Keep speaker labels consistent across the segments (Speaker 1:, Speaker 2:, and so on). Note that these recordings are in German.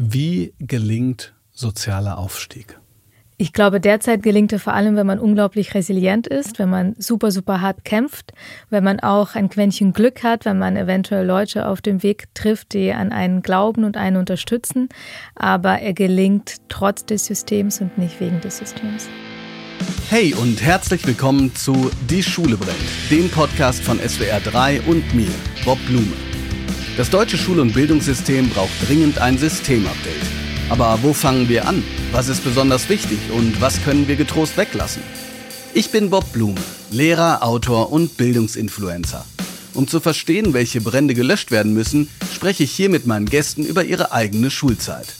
Speaker 1: Wie gelingt sozialer Aufstieg?
Speaker 2: Ich glaube, derzeit gelingt er vor allem, wenn man unglaublich resilient ist, wenn man super, super hart kämpft, wenn man auch ein Quäntchen Glück hat, wenn man eventuell Leute auf dem Weg trifft, die an einen glauben und einen unterstützen. Aber er gelingt trotz des Systems und nicht wegen des Systems.
Speaker 1: Hey und herzlich willkommen zu Die Schule brennt, dem Podcast von SWR 3 und mir, Bob Blume. Das deutsche Schul- und Bildungssystem braucht dringend ein Systemupdate. Aber wo fangen wir an? Was ist besonders wichtig und was können wir getrost weglassen? Ich bin Bob Blume, Lehrer, Autor und Bildungsinfluencer. Um zu verstehen, welche Brände gelöscht werden müssen, spreche ich hier mit meinen Gästen über ihre eigene Schulzeit.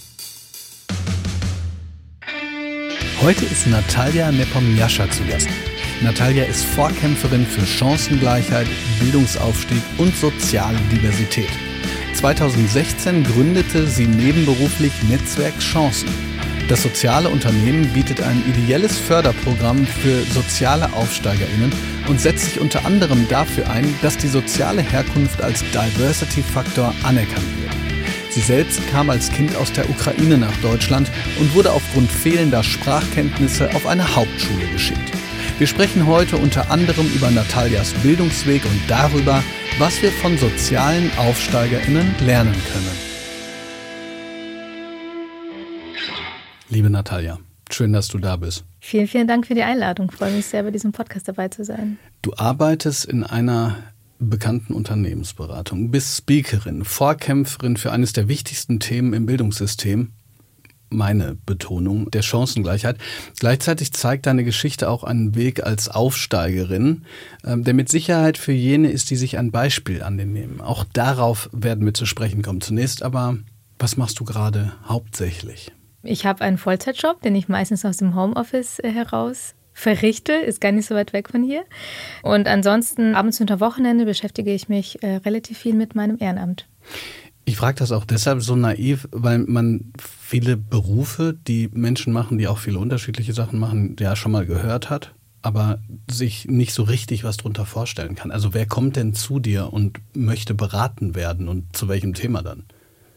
Speaker 1: Heute ist Natalia Nepomniascha zu Gast. Natalia ist Vorkämpferin für Chancengleichheit, Bildungsaufstieg und soziale Diversität. 2016 gründete sie nebenberuflich Netzwerk Chancen. Das soziale Unternehmen bietet ein ideelles Förderprogramm für soziale Aufsteigerinnen und setzt sich unter anderem dafür ein, dass die soziale Herkunft als Diversity-Faktor anerkannt wird. Sie selbst kam als Kind aus der Ukraine nach Deutschland und wurde aufgrund fehlender Sprachkenntnisse auf eine Hauptschule geschickt. Wir sprechen heute unter anderem über Natalias Bildungsweg und darüber, was wir von sozialen AufsteigerInnen lernen können. Liebe Natalia, schön, dass du da bist.
Speaker 2: Vielen, vielen Dank für die Einladung. Ich freue mich sehr, bei diesem Podcast dabei zu sein.
Speaker 1: Du arbeitest in einer bekannten Unternehmensberatung, bist Speakerin, Vorkämpferin für eines der wichtigsten Themen im Bildungssystem, meine Betonung der Chancengleichheit. Gleichzeitig zeigt deine Geschichte auch einen Weg als Aufsteigerin, ähm, der mit Sicherheit für jene ist, die sich ein Beispiel an den nehmen. Auch darauf werden wir zu sprechen kommen. Zunächst aber, was machst du gerade hauptsächlich?
Speaker 2: Ich habe einen Vollzeitjob, den ich meistens aus dem Homeoffice äh, heraus verrichte, ist gar nicht so weit weg von hier. Und ansonsten abends und am Wochenende beschäftige ich mich äh, relativ viel mit meinem Ehrenamt.
Speaker 1: Ich frage das auch deshalb so naiv, weil man viele Berufe, die Menschen machen, die auch viele unterschiedliche Sachen machen, ja schon mal gehört hat, aber sich nicht so richtig was drunter vorstellen kann. Also wer kommt denn zu dir und möchte beraten werden und zu welchem Thema dann?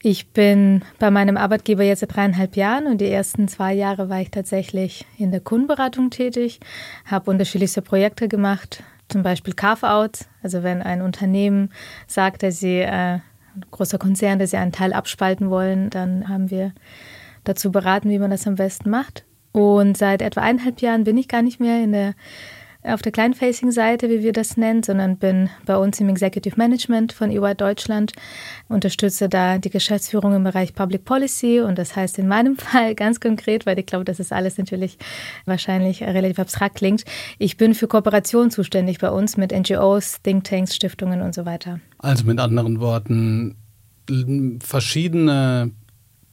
Speaker 2: Ich bin bei meinem Arbeitgeber jetzt seit dreieinhalb Jahren und die ersten zwei Jahre war ich tatsächlich in der Kundenberatung tätig, habe unterschiedlichste Projekte gemacht, zum Beispiel Carve-out, also wenn ein Unternehmen sagt, dass sie äh, ein großer Konzern, der sie einen Teil abspalten wollen, dann haben wir dazu beraten, wie man das am besten macht. Und seit etwa eineinhalb Jahren bin ich gar nicht mehr in der auf der Client-Facing-Seite, wie wir das nennen, sondern bin bei uns im Executive Management von EY Deutschland, unterstütze da die Geschäftsführung im Bereich Public Policy und das heißt in meinem Fall ganz konkret, weil ich glaube, dass das alles natürlich wahrscheinlich relativ abstrakt klingt, ich bin für Kooperation zuständig bei uns mit NGOs, Thinktanks, Stiftungen und so weiter.
Speaker 1: Also mit anderen Worten, verschiedene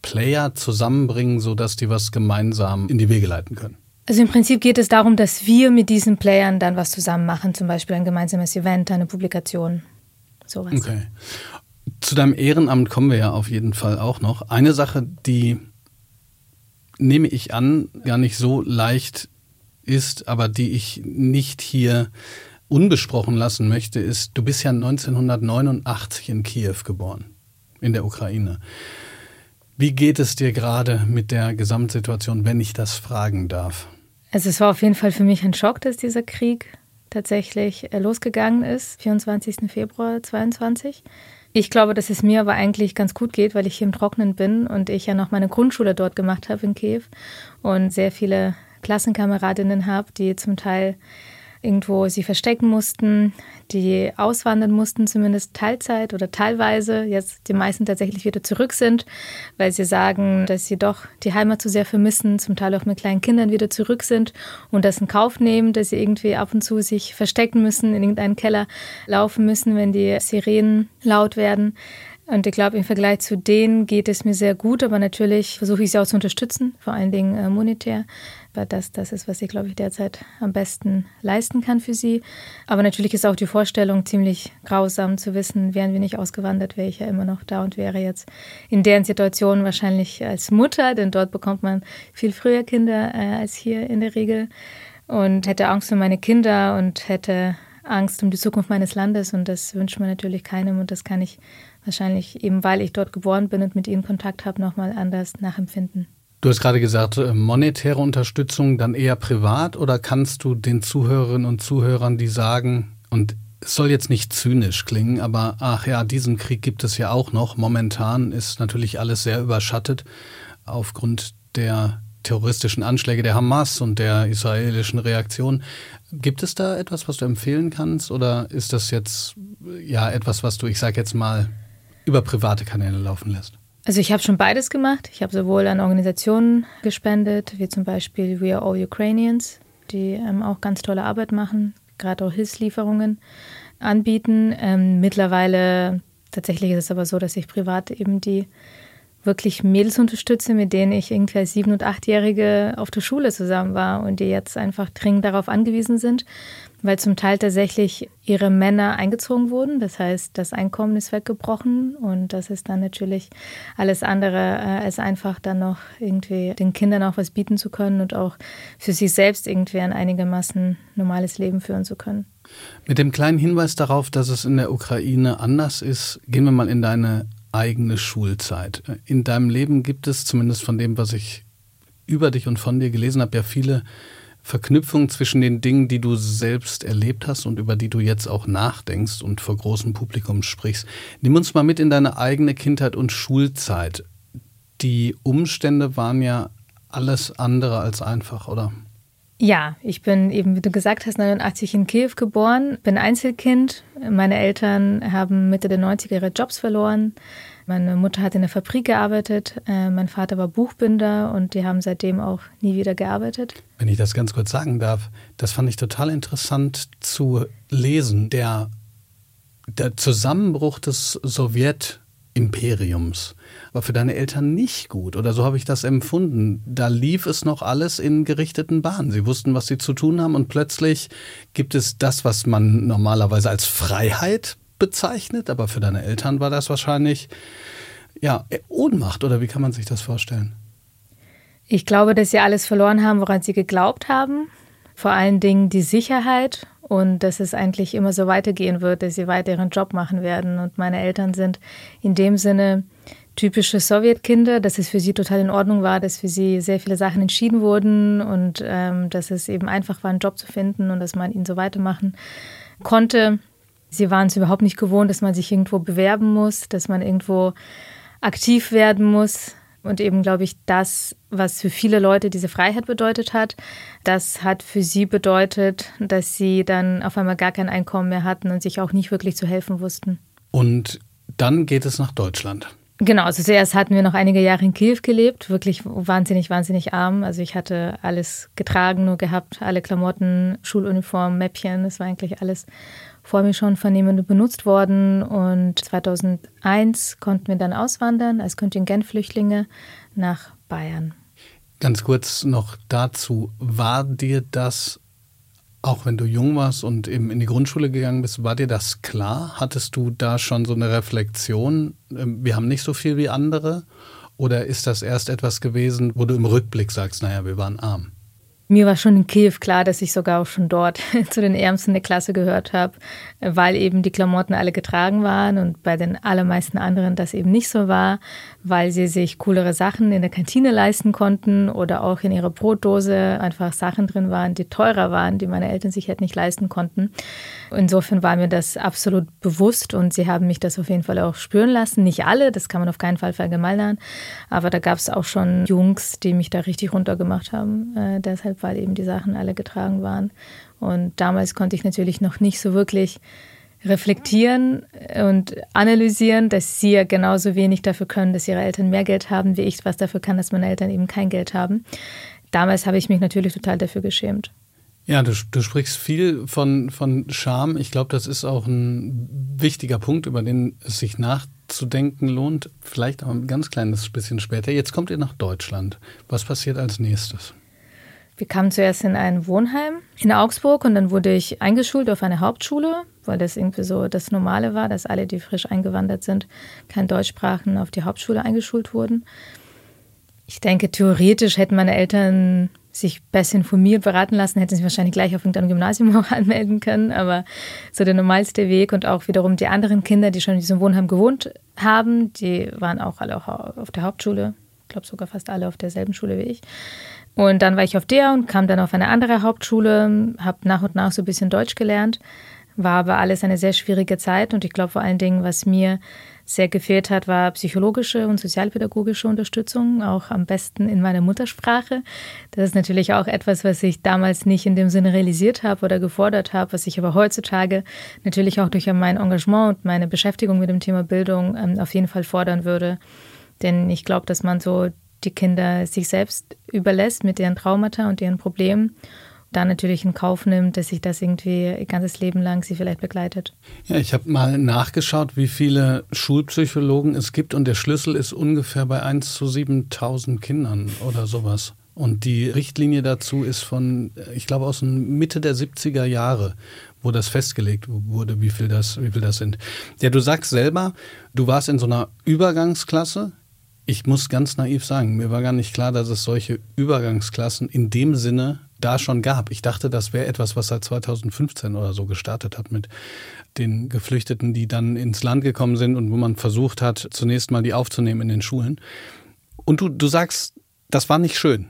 Speaker 1: Player zusammenbringen, sodass die was gemeinsam in die Wege leiten können.
Speaker 2: Also im Prinzip geht es darum, dass wir mit diesen Playern dann was zusammen machen, zum Beispiel ein gemeinsames Event, eine Publikation, sowas.
Speaker 1: Okay. Zu deinem Ehrenamt kommen wir ja auf jeden Fall auch noch. Eine Sache, die nehme ich an, gar nicht so leicht ist, aber die ich nicht hier unbesprochen lassen möchte, ist, du bist ja 1989 in Kiew geboren, in der Ukraine. Wie geht es dir gerade mit der Gesamtsituation, wenn ich das fragen darf?
Speaker 2: Also es war auf jeden Fall für mich ein Schock, dass dieser Krieg tatsächlich äh, losgegangen ist, 24. Februar 22. Ich glaube, dass es mir aber eigentlich ganz gut geht, weil ich hier im Trocknen bin und ich ja noch meine Grundschule dort gemacht habe in Kiew und sehr viele Klassenkameradinnen habe, die zum Teil irgendwo sie verstecken mussten, die auswandern mussten, zumindest Teilzeit oder teilweise, jetzt die meisten tatsächlich wieder zurück sind, weil sie sagen, dass sie doch die Heimat zu sehr vermissen, zum Teil auch mit kleinen Kindern wieder zurück sind und das in Kauf nehmen, dass sie irgendwie ab und zu sich verstecken müssen, in irgendeinen Keller laufen müssen, wenn die Sirenen laut werden. Und ich glaube, im Vergleich zu denen geht es mir sehr gut, aber natürlich versuche ich sie auch zu unterstützen, vor allen Dingen äh, monetär. Weil das, das ist, was ich, glaube ich, derzeit am besten leisten kann für sie. Aber natürlich ist auch die Vorstellung ziemlich grausam zu wissen, wären wir nicht ausgewandert, wäre ich ja immer noch da und wäre jetzt in deren Situation wahrscheinlich als Mutter, denn dort bekommt man viel früher Kinder äh, als hier in der Regel und hätte Angst für meine Kinder und hätte Angst um die Zukunft meines Landes und das wünscht man natürlich keinem und das kann ich wahrscheinlich eben, weil ich dort geboren bin und mit ihnen Kontakt habe, nochmal anders nachempfinden.
Speaker 1: Du hast gerade gesagt, äh, monetäre Unterstützung dann eher privat oder kannst du den Zuhörerinnen und Zuhörern, die sagen, und es soll jetzt nicht zynisch klingen, aber ach ja, diesen Krieg gibt es ja auch noch. Momentan ist natürlich alles sehr überschattet aufgrund der terroristischen Anschläge der Hamas und der israelischen Reaktion. Gibt es da etwas, was du empfehlen kannst oder ist das jetzt ja etwas, was du, ich sage jetzt mal, über private Kanäle laufen lässt?
Speaker 2: Also ich habe schon beides gemacht. Ich habe sowohl an Organisationen gespendet, wie zum Beispiel We Are All Ukrainians, die ähm, auch ganz tolle Arbeit machen, gerade auch Hilfslieferungen anbieten. Ähm, mittlerweile tatsächlich ist es aber so, dass ich privat eben die wirklich Mädels unterstütze, mit denen ich irgendwie als sieben- und achtjährige auf der Schule zusammen war und die jetzt einfach dringend darauf angewiesen sind, weil zum Teil tatsächlich ihre Männer eingezogen wurden. Das heißt, das Einkommen ist weggebrochen und das ist dann natürlich alles andere äh, als einfach dann noch irgendwie den Kindern auch was bieten zu können und auch für sich selbst irgendwie ein einigermaßen normales Leben führen zu können.
Speaker 1: Mit dem kleinen Hinweis darauf, dass es in der Ukraine anders ist, gehen wir mal in deine eigene Schulzeit. In deinem Leben gibt es, zumindest von dem, was ich über dich und von dir gelesen habe, ja viele Verknüpfungen zwischen den Dingen, die du selbst erlebt hast und über die du jetzt auch nachdenkst und vor großem Publikum sprichst. Nimm uns mal mit in deine eigene Kindheit und Schulzeit. Die Umstände waren ja alles andere als einfach, oder?
Speaker 2: Ja, ich bin eben, wie du gesagt hast, 89 in Kiew geboren, bin Einzelkind. Meine Eltern haben Mitte der 90er ihre Jobs verloren. Meine Mutter hat in der Fabrik gearbeitet, äh, mein Vater war Buchbinder und die haben seitdem auch nie wieder gearbeitet.
Speaker 1: Wenn ich das ganz kurz sagen darf, das fand ich total interessant zu lesen. Der, der Zusammenbruch des Sowjet Imperiums. War für deine Eltern nicht gut oder so habe ich das empfunden. Da lief es noch alles in gerichteten Bahnen. Sie wussten, was sie zu tun haben und plötzlich gibt es das, was man normalerweise als Freiheit bezeichnet, aber für deine Eltern war das wahrscheinlich ja Ohnmacht oder wie kann man sich das vorstellen?
Speaker 2: Ich glaube, dass sie alles verloren haben, woran sie geglaubt haben. Vor allen Dingen die Sicherheit und dass es eigentlich immer so weitergehen wird, dass sie weiter ihren Job machen werden. Und meine Eltern sind in dem Sinne typische Sowjetkinder, dass es für sie total in Ordnung war, dass für sie sehr viele Sachen entschieden wurden und ähm, dass es eben einfach war, einen Job zu finden und dass man ihn so weitermachen konnte. Sie waren es überhaupt nicht gewohnt, dass man sich irgendwo bewerben muss, dass man irgendwo aktiv werden muss. Und eben, glaube ich, das, was für viele Leute diese Freiheit bedeutet hat, das hat für sie bedeutet, dass sie dann auf einmal gar kein Einkommen mehr hatten und sich auch nicht wirklich zu helfen wussten.
Speaker 1: Und dann geht es nach Deutschland.
Speaker 2: Genau, also zuerst hatten wir noch einige Jahre in Kiew gelebt, wirklich wahnsinnig, wahnsinnig arm. Also ich hatte alles getragen, nur gehabt, alle Klamotten, Schuluniform, Mäppchen, das war eigentlich alles vor mir schon jemandem benutzt worden. Und 2001 konnten wir dann auswandern als Kontingentflüchtlinge nach Bayern.
Speaker 1: Ganz kurz noch dazu, war dir das, auch wenn du jung warst und eben in die Grundschule gegangen bist, war dir das klar? Hattest du da schon so eine Reflexion, ähm, wir haben nicht so viel wie andere? Oder ist das erst etwas gewesen, wo du im Rückblick sagst, naja, wir waren arm?
Speaker 2: Mir war schon in Kiew klar, dass ich sogar auch schon dort zu den Ärmsten der Klasse gehört habe, weil eben die Klamotten alle getragen waren und bei den allermeisten anderen das eben nicht so war, weil sie sich coolere Sachen in der Kantine leisten konnten oder auch in ihrer Brotdose einfach Sachen drin waren, die teurer waren, die meine Eltern sich halt nicht leisten konnten. Insofern war mir das absolut bewusst und sie haben mich das auf jeden Fall auch spüren lassen. Nicht alle, das kann man auf keinen Fall verallgemeinern, aber da gab es auch schon Jungs, die mich da richtig runtergemacht haben. Äh, deshalb, weil eben die Sachen alle getragen waren. Und damals konnte ich natürlich noch nicht so wirklich reflektieren und analysieren, dass sie ja genauso wenig dafür können, dass ihre Eltern mehr Geld haben, wie ich was dafür kann, dass meine Eltern eben kein Geld haben. Damals habe ich mich natürlich total dafür geschämt.
Speaker 1: Ja, du, du sprichst viel von, von Scham. Ich glaube, das ist auch ein wichtiger Punkt, über den es sich nachzudenken lohnt. Vielleicht auch ein ganz kleines bisschen später. Jetzt kommt ihr nach Deutschland. Was passiert als nächstes?
Speaker 2: Wir kamen zuerst in ein Wohnheim in Augsburg und dann wurde ich eingeschult auf eine Hauptschule weil das irgendwie so das Normale war, dass alle, die frisch eingewandert sind, kein Deutsch sprachen, auf die Hauptschule eingeschult wurden. Ich denke, theoretisch hätten meine Eltern sich besser informiert, beraten lassen, hätten sie wahrscheinlich gleich auf irgendeinem Gymnasium auch anmelden können. Aber so der normalste Weg und auch wiederum die anderen Kinder, die schon in diesem Wohnheim gewohnt haben, die waren auch alle auf der Hauptschule. Ich glaube sogar fast alle auf derselben Schule wie ich. Und dann war ich auf der und kam dann auf eine andere Hauptschule, habe nach und nach so ein bisschen Deutsch gelernt. War aber alles eine sehr schwierige Zeit und ich glaube vor allen Dingen, was mir sehr gefehlt hat, war psychologische und sozialpädagogische Unterstützung, auch am besten in meiner Muttersprache. Das ist natürlich auch etwas, was ich damals nicht in dem Sinne realisiert habe oder gefordert habe, was ich aber heutzutage natürlich auch durch mein Engagement und meine Beschäftigung mit dem Thema Bildung ähm, auf jeden Fall fordern würde. Denn ich glaube, dass man so die Kinder sich selbst überlässt mit ihren Traumata und ihren Problemen dann natürlich in Kauf nimmt, dass sich das irgendwie ihr ganzes Leben lang sie vielleicht begleitet.
Speaker 1: Ja, ich habe mal nachgeschaut, wie viele Schulpsychologen es gibt und der Schlüssel ist ungefähr bei 1 zu 7000 Kindern oder sowas. Und die Richtlinie dazu ist von, ich glaube, aus Mitte der 70er Jahre, wo das festgelegt wurde, wie viel das, wie viel das sind. Ja, du sagst selber, du warst in so einer Übergangsklasse. Ich muss ganz naiv sagen, mir war gar nicht klar, dass es solche Übergangsklassen in dem Sinne da schon gab. Ich dachte, das wäre etwas, was seit 2015 oder so gestartet hat mit den Geflüchteten, die dann ins Land gekommen sind und wo man versucht hat, zunächst mal die aufzunehmen in den Schulen. Und du, du sagst, das war nicht schön.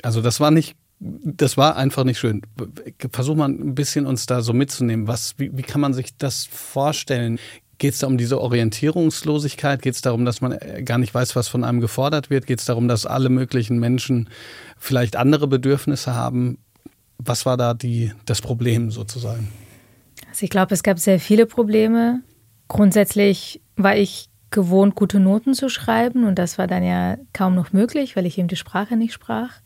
Speaker 1: Also das war nicht, das war einfach nicht schön. Versuch mal ein bisschen uns da so mitzunehmen. Was, wie, wie kann man sich das vorstellen? Geht es da um diese Orientierungslosigkeit? Geht es darum, dass man äh, gar nicht weiß, was von einem gefordert wird? Geht es darum, dass alle möglichen Menschen vielleicht andere Bedürfnisse haben? Was war da die, das Problem sozusagen?
Speaker 2: Also ich glaube, es gab sehr viele Probleme. Grundsätzlich war ich gewohnt, gute Noten zu schreiben und das war dann ja kaum noch möglich, weil ich eben die Sprache nicht sprach.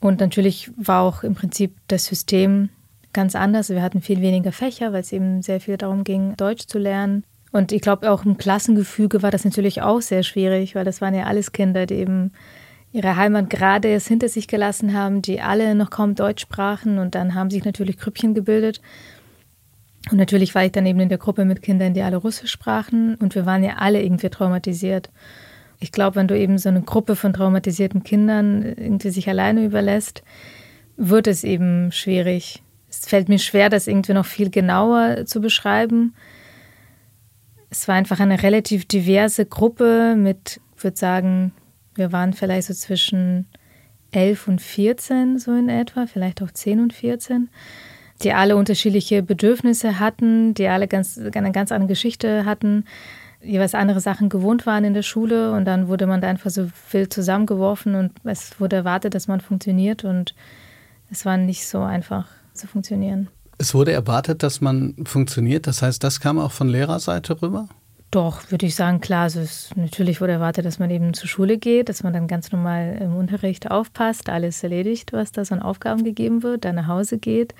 Speaker 2: Und natürlich war auch im Prinzip das System ganz anders. Wir hatten viel weniger Fächer, weil es eben sehr viel darum ging, Deutsch zu lernen. Und ich glaube, auch im Klassengefüge war das natürlich auch sehr schwierig, weil das waren ja alles Kinder, die eben ihre Heimat gerade erst hinter sich gelassen haben, die alle noch kaum Deutsch sprachen und dann haben sich natürlich Grüppchen gebildet. Und natürlich war ich dann eben in der Gruppe mit Kindern, die alle Russisch sprachen und wir waren ja alle irgendwie traumatisiert. Ich glaube, wenn du eben so eine Gruppe von traumatisierten Kindern irgendwie sich alleine überlässt, wird es eben schwierig. Es fällt mir schwer, das irgendwie noch viel genauer zu beschreiben es war einfach eine relativ diverse Gruppe mit, ich würde sagen, wir waren vielleicht so zwischen 11 und 14 so in etwa, vielleicht auch 10 und 14, die alle unterschiedliche Bedürfnisse hatten, die alle ganz, eine ganz andere Geschichte hatten, jeweils andere Sachen gewohnt waren in der Schule und dann wurde man da einfach so wild zusammengeworfen und es wurde erwartet, dass man funktioniert und es war nicht so einfach zu funktionieren.
Speaker 1: Es wurde erwartet, dass man funktioniert. Das heißt, das kam auch von Lehrerseite rüber?
Speaker 2: Doch, würde ich sagen, klar. Also es, natürlich wurde erwartet, dass man eben zur Schule geht, dass man dann ganz normal im Unterricht aufpasst, alles erledigt, was da so an Aufgaben gegeben wird, dann nach Hause geht,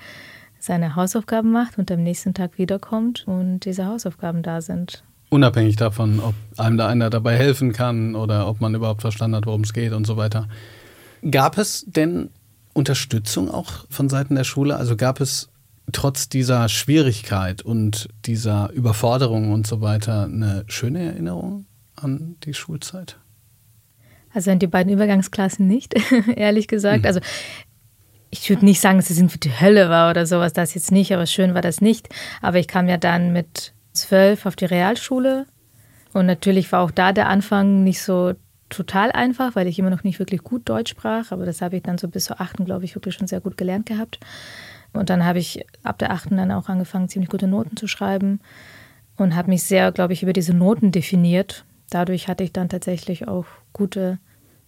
Speaker 2: seine Hausaufgaben macht und am nächsten Tag wiederkommt und diese Hausaufgaben da sind.
Speaker 1: Unabhängig davon, ob einem da einer dabei helfen kann oder ob man überhaupt verstanden hat, worum es geht und so weiter. Gab es denn Unterstützung auch von Seiten der Schule? Also gab es trotz dieser Schwierigkeit und dieser Überforderung und so weiter eine schöne Erinnerung an die Schulzeit?
Speaker 2: Also an die beiden Übergangsklassen nicht, ehrlich gesagt. Mhm. Also ich würde nicht sagen, dass es irgendwie die Hölle war oder sowas, das jetzt nicht, aber schön war das nicht. Aber ich kam ja dann mit zwölf auf die Realschule und natürlich war auch da der Anfang nicht so total einfach, weil ich immer noch nicht wirklich gut Deutsch sprach, aber das habe ich dann so bis zur achten, glaube ich, wirklich schon sehr gut gelernt gehabt. Und dann habe ich ab der achten dann auch angefangen, ziemlich gute Noten zu schreiben und habe mich sehr, glaube ich, über diese Noten definiert. Dadurch hatte ich dann tatsächlich auch gute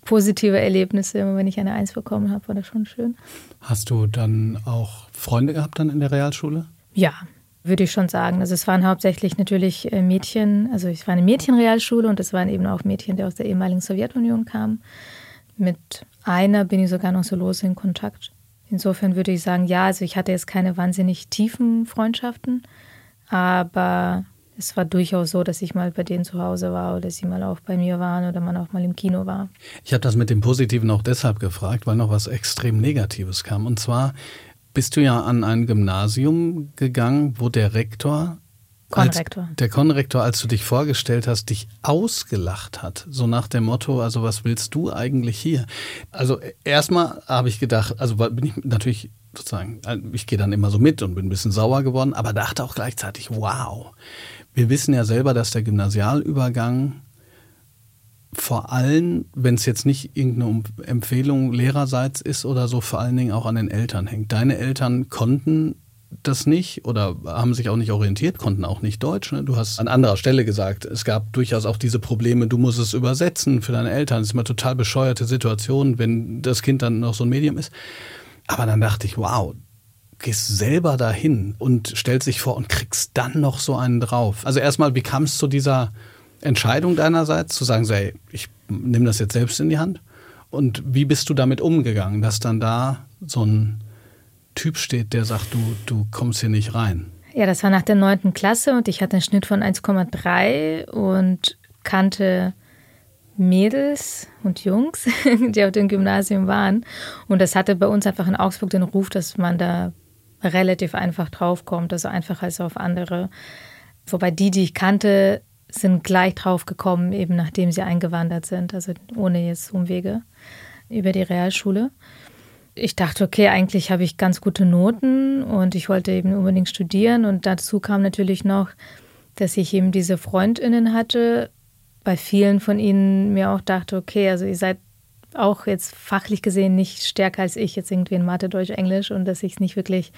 Speaker 2: positive Erlebnisse. Immer wenn ich eine Eins bekommen habe, war das schon schön.
Speaker 1: Hast du dann auch Freunde gehabt dann in der Realschule?
Speaker 2: Ja, würde ich schon sagen. Also es waren hauptsächlich natürlich äh, Mädchen, also es war eine Mädchenrealschule und es waren eben auch Mädchen, die aus der ehemaligen Sowjetunion kamen. Mit einer bin ich sogar noch so lose in Kontakt. Insofern würde ich sagen, ja, also ich hatte jetzt keine wahnsinnig tiefen Freundschaften, aber es war durchaus so, dass ich mal bei denen zu Hause war oder sie mal auch bei mir waren oder man auch mal im Kino war.
Speaker 1: Ich habe das mit dem Positiven auch deshalb gefragt, weil noch was extrem Negatives kam. Und zwar bist du ja an ein Gymnasium gegangen, wo der Rektor
Speaker 2: Konrektor.
Speaker 1: Der Konrektor, als du dich vorgestellt hast, dich ausgelacht hat. So nach dem Motto, also was willst du eigentlich hier? Also erstmal habe ich gedacht, also bin ich natürlich sozusagen, ich gehe dann immer so mit und bin ein bisschen sauer geworden, aber dachte auch gleichzeitig, wow, wir wissen ja selber, dass der Gymnasialübergang vor allem, wenn es jetzt nicht irgendeine Empfehlung lehrerseits ist oder so, vor allen Dingen auch an den Eltern hängt. Deine Eltern konnten das nicht oder haben sich auch nicht orientiert, konnten auch nicht Deutsch. Ne? Du hast an anderer Stelle gesagt, es gab durchaus auch diese Probleme, du musst es übersetzen für deine Eltern. Das ist immer total bescheuerte Situation, wenn das Kind dann noch so ein Medium ist. Aber dann dachte ich, wow, gehst selber dahin und stellst dich vor und kriegst dann noch so einen drauf. Also erstmal, wie kam es zu dieser Entscheidung deinerseits, zu sagen, so, ey, ich nehme das jetzt selbst in die Hand? Und wie bist du damit umgegangen, dass dann da so ein Typ steht, der sagt, du, du kommst hier nicht rein?
Speaker 2: Ja, das war nach der neunten Klasse und ich hatte einen Schnitt von 1,3 und kannte Mädels und Jungs, die auf dem Gymnasium waren. Und das hatte bei uns einfach in Augsburg den Ruf, dass man da relativ einfach draufkommt, also einfacher als auf andere. Wobei die, die ich kannte, sind gleich draufgekommen, eben nachdem sie eingewandert sind, also ohne jetzt Umwege über die Realschule ich dachte, okay, eigentlich habe ich ganz gute Noten und ich wollte eben unbedingt studieren. Und dazu kam natürlich noch, dass ich eben diese Freundinnen hatte. Bei vielen von ihnen mir auch dachte, okay, also ihr seid auch jetzt fachlich gesehen nicht stärker als ich, jetzt irgendwie in Mathe, Deutsch, Englisch und dass ich es nicht wirklich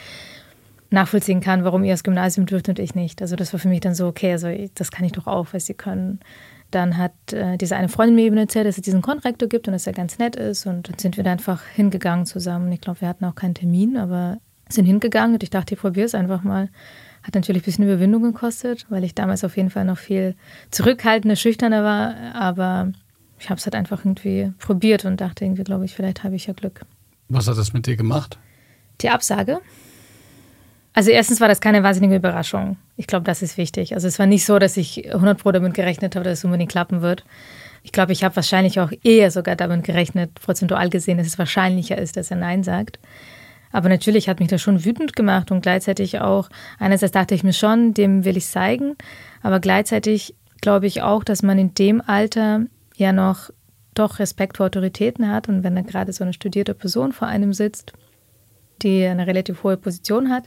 Speaker 2: nachvollziehen kann, warum ihr das Gymnasium dürft und ich nicht. Also das war für mich dann so, okay, also das kann ich doch auch, was sie können. Dann hat äh, diese eine Freundin mir eben erzählt, dass es diesen Konrektor gibt und dass er ganz nett ist. Und dann sind wir da einfach hingegangen zusammen. Ich glaube, wir hatten auch keinen Termin, aber sind hingegangen und ich dachte, ich probiere es einfach mal. Hat natürlich ein bisschen Überwindung gekostet, weil ich damals auf jeden Fall noch viel zurückhaltender, schüchterner war. Aber ich habe es halt einfach irgendwie probiert und dachte irgendwie, glaube ich, vielleicht habe ich ja Glück.
Speaker 1: Was hat das mit dir gemacht?
Speaker 2: Die Absage. Also erstens war das keine wahnsinnige Überraschung. Ich glaube, das ist wichtig. Also es war nicht so, dass ich 100 Pro damit gerechnet habe, dass es unbedingt klappen wird. Ich glaube, ich habe wahrscheinlich auch eher sogar damit gerechnet, prozentual gesehen, dass es wahrscheinlicher ist, dass er Nein sagt. Aber natürlich hat mich das schon wütend gemacht und gleichzeitig auch, einerseits dachte ich mir schon, dem will ich zeigen, aber gleichzeitig glaube ich auch, dass man in dem Alter ja noch doch Respekt vor Autoritäten hat und wenn da gerade so eine studierte Person vor einem sitzt, die eine relativ hohe Position hat,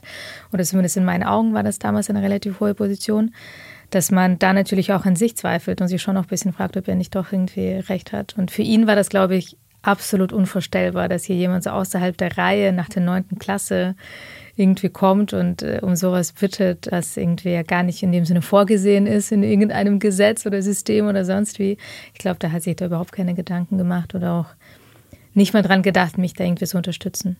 Speaker 2: oder zumindest in meinen Augen war das damals eine relativ hohe Position, dass man da natürlich auch an sich zweifelt und sich schon noch ein bisschen fragt, ob er nicht doch irgendwie recht hat. Und für ihn war das, glaube ich, absolut unvorstellbar, dass hier jemand so außerhalb der Reihe nach der neunten Klasse irgendwie kommt und äh, um sowas bittet, das irgendwie ja gar nicht in dem Sinne vorgesehen ist in irgendeinem Gesetz oder System oder sonst wie. Ich glaube, da hat sich da überhaupt keine Gedanken gemacht oder auch nicht mal dran gedacht, mich da irgendwie zu unterstützen.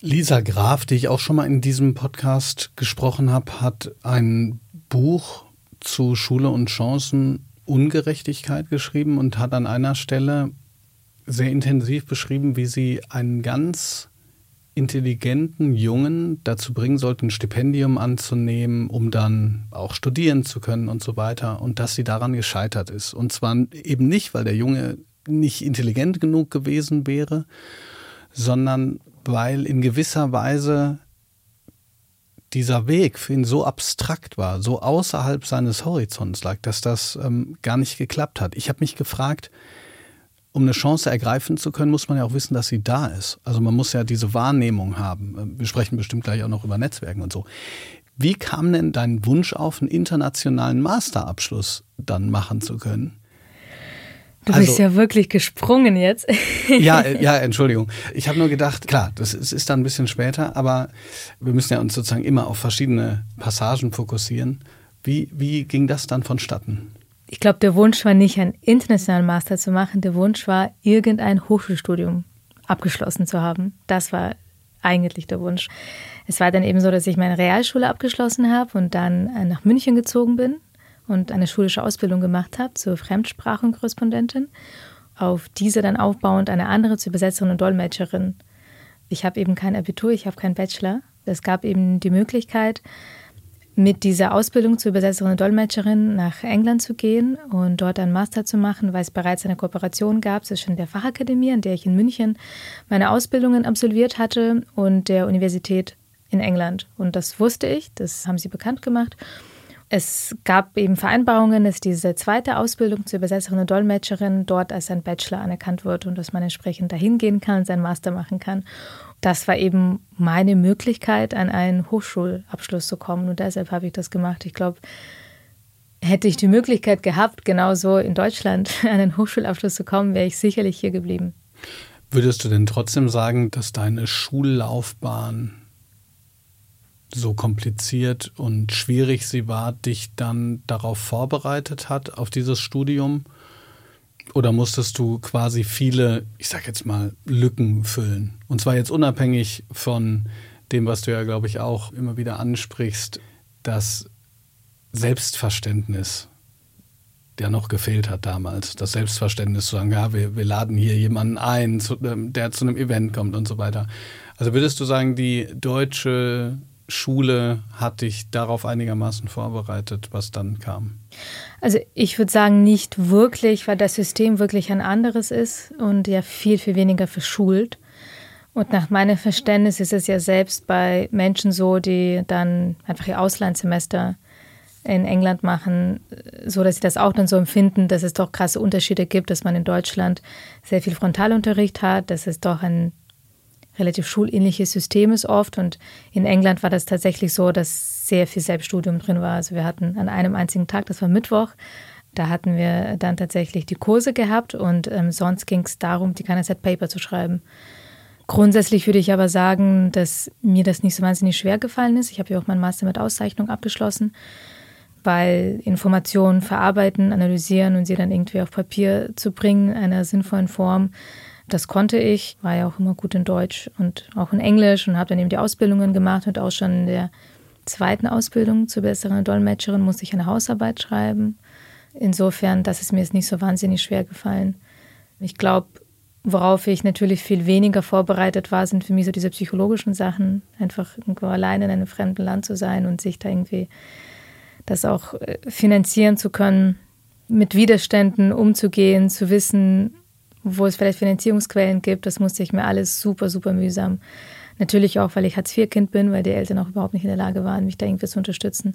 Speaker 1: Lisa Graf, die ich auch schon mal in diesem Podcast gesprochen habe, hat ein Buch zu Schule und Chancen Ungerechtigkeit geschrieben und hat an einer Stelle sehr intensiv beschrieben, wie sie einen ganz intelligenten Jungen dazu bringen sollte, ein Stipendium anzunehmen, um dann auch studieren zu können und so weiter. Und dass sie daran gescheitert ist. Und zwar eben nicht, weil der Junge nicht intelligent genug gewesen wäre, sondern weil in gewisser Weise dieser Weg für ihn so abstrakt war, so außerhalb seines Horizonts lag, dass das ähm, gar nicht geklappt hat. Ich habe mich gefragt, um eine Chance ergreifen zu können, muss man ja auch wissen, dass sie da ist. Also man muss ja diese Wahrnehmung haben. Ähm, wir sprechen bestimmt gleich auch noch über Netzwerken und so. Wie kam denn dein Wunsch auf, einen internationalen Masterabschluss dann machen zu können?
Speaker 2: Du also, bist ja wirklich gesprungen jetzt.
Speaker 1: ja, äh, ja, Entschuldigung. Ich habe nur gedacht, klar, das ist, ist dann ein bisschen später, aber wir müssen ja uns sozusagen immer auf verschiedene Passagen fokussieren. Wie, wie ging das dann vonstatten?
Speaker 2: Ich glaube, der Wunsch war nicht, einen internationalen Master zu machen. Der Wunsch war, irgendein Hochschulstudium abgeschlossen zu haben. Das war eigentlich der Wunsch. Es war dann eben so, dass ich meine Realschule abgeschlossen habe und dann äh, nach München gezogen bin und eine schulische Ausbildung gemacht habe zur Fremdsprachenkorrespondentin. Auf diese dann aufbauend eine andere zur Übersetzerin und Dolmetscherin. Ich habe eben kein Abitur, ich habe keinen Bachelor. Es gab eben die Möglichkeit, mit dieser Ausbildung zur Übersetzerin und Dolmetscherin nach England zu gehen und dort einen Master zu machen, weil es bereits eine Kooperation gab zwischen der Fachakademie, an der ich in München meine Ausbildungen absolviert hatte, und der Universität in England. Und das wusste ich, das haben sie bekannt gemacht. Es gab eben Vereinbarungen, dass diese zweite Ausbildung zur Übersetzerin und Dolmetscherin dort als ein Bachelor anerkannt wird und dass man entsprechend dahin gehen kann, seinen Master machen kann. Das war eben meine Möglichkeit, an einen Hochschulabschluss zu kommen und deshalb habe ich das gemacht. Ich glaube, hätte ich die Möglichkeit gehabt, genauso in Deutschland an einen Hochschulabschluss zu kommen, wäre ich sicherlich hier geblieben.
Speaker 1: Würdest du denn trotzdem sagen, dass deine Schullaufbahn so kompliziert und schwierig sie war, dich dann darauf vorbereitet hat, auf dieses Studium? Oder musstest du quasi viele, ich sag jetzt mal, Lücken füllen? Und zwar jetzt unabhängig von dem, was du ja, glaube ich, auch immer wieder ansprichst, das Selbstverständnis, der noch gefehlt hat damals. Das Selbstverständnis zu sagen, ja, wir, wir laden hier jemanden ein, ähm, der zu einem Event kommt und so weiter. Also würdest du sagen, die deutsche Schule hat dich darauf einigermaßen vorbereitet, was dann kam?
Speaker 2: Also ich würde sagen, nicht wirklich, weil das System wirklich ein anderes ist und ja viel, viel weniger verschult. Und nach meinem Verständnis ist es ja selbst bei Menschen so, die dann einfach ihr Auslandssemester in England machen, so dass sie das auch dann so empfinden, dass es doch krasse Unterschiede gibt, dass man in Deutschland sehr viel Frontalunterricht hat, dass es doch ein relativ schulähnliches System ist oft. Und in England war das tatsächlich so, dass sehr viel Selbststudium drin war. Also wir hatten an einem einzigen Tag, das war Mittwoch, da hatten wir dann tatsächlich die Kurse gehabt und ähm, sonst ging es darum, die Set Paper zu schreiben. Grundsätzlich würde ich aber sagen, dass mir das nicht so wahnsinnig schwer gefallen ist. Ich habe ja auch meinen Master mit Auszeichnung abgeschlossen, weil Informationen verarbeiten, analysieren und sie dann irgendwie auf Papier zu bringen in einer sinnvollen Form, das konnte ich, war ja auch immer gut in Deutsch und auch in Englisch und habe dann eben die Ausbildungen gemacht und auch schon in der zweiten Ausbildung zur besseren Dolmetscherin musste ich eine Hausarbeit schreiben. Insofern, das ist mir jetzt nicht so wahnsinnig schwer gefallen. Ich glaube, worauf ich natürlich viel weniger vorbereitet war, sind für mich so diese psychologischen Sachen. Einfach irgendwo alleine in einem fremden Land zu sein und sich da irgendwie das auch äh, finanzieren zu können, mit Widerständen umzugehen, zu wissen, wo es vielleicht Finanzierungsquellen gibt. Das musste ich mir alles super, super mühsam. Natürlich auch, weil ich Hartz-IV-Kind bin, weil die Eltern auch überhaupt nicht in der Lage waren, mich da irgendwie zu unterstützen.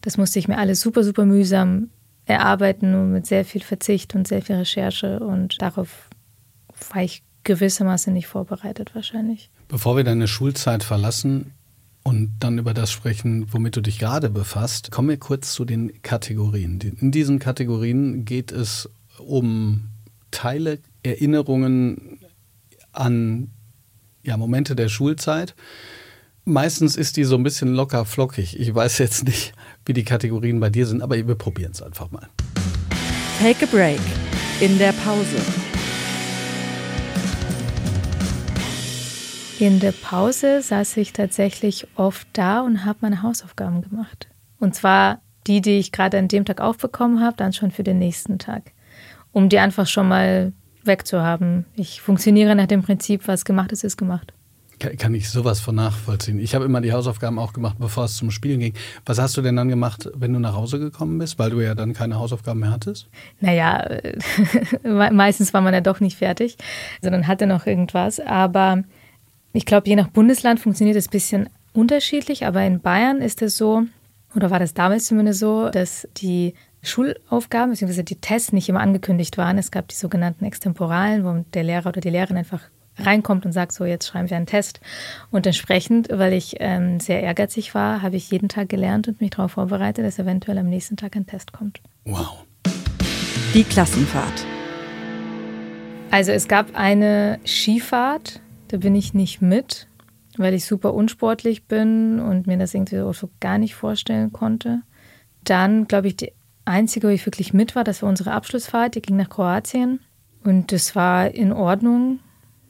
Speaker 2: Das musste ich mir alles super, super mühsam erarbeiten und mit sehr viel Verzicht und sehr viel Recherche. Und darauf war ich gewissermaßen nicht vorbereitet wahrscheinlich.
Speaker 1: Bevor wir deine Schulzeit verlassen und dann über das sprechen, womit du dich gerade befasst, kommen wir kurz zu den Kategorien. In diesen Kategorien geht es um Teile Erinnerungen an ja, Momente der Schulzeit. Meistens ist die so ein bisschen locker flockig. Ich weiß jetzt nicht, wie die Kategorien bei dir sind, aber wir probieren es einfach mal.
Speaker 3: Take a break. In der Pause.
Speaker 2: In der Pause saß ich tatsächlich oft da und habe meine Hausaufgaben gemacht. Und zwar die, die ich gerade an dem Tag aufbekommen habe, dann schon für den nächsten Tag. Um die einfach schon mal wegzuhaben. Ich funktioniere nach dem Prinzip, was gemacht ist, ist gemacht.
Speaker 1: Kann ich sowas von nachvollziehen. Ich habe immer die Hausaufgaben auch gemacht, bevor es zum Spielen ging. Was hast du denn dann gemacht, wenn du nach Hause gekommen bist, weil du ja dann keine Hausaufgaben mehr hattest?
Speaker 2: Naja, meistens war man ja doch nicht fertig, sondern hatte noch irgendwas. Aber ich glaube, je nach Bundesland funktioniert es ein bisschen unterschiedlich. Aber in Bayern ist es so, oder war das damals zumindest so, dass die Schulaufgaben bzw. die Tests nicht immer angekündigt waren. Es gab die sogenannten Extemporalen, wo der Lehrer oder die Lehrerin einfach reinkommt und sagt, so jetzt schreiben wir einen Test. Und entsprechend, weil ich ähm, sehr ehrgeizig war, habe ich jeden Tag gelernt und mich darauf vorbereitet, dass eventuell am nächsten Tag ein Test kommt.
Speaker 1: Wow.
Speaker 3: Die Klassenfahrt.
Speaker 2: Also es gab eine Skifahrt, da bin ich nicht mit, weil ich super unsportlich bin und mir das irgendwie so gar nicht vorstellen konnte. Dann, glaube ich, die Einzige, wo ich wirklich mit war, das war unsere Abschlussfahrt, die ging nach Kroatien. Und das war in Ordnung.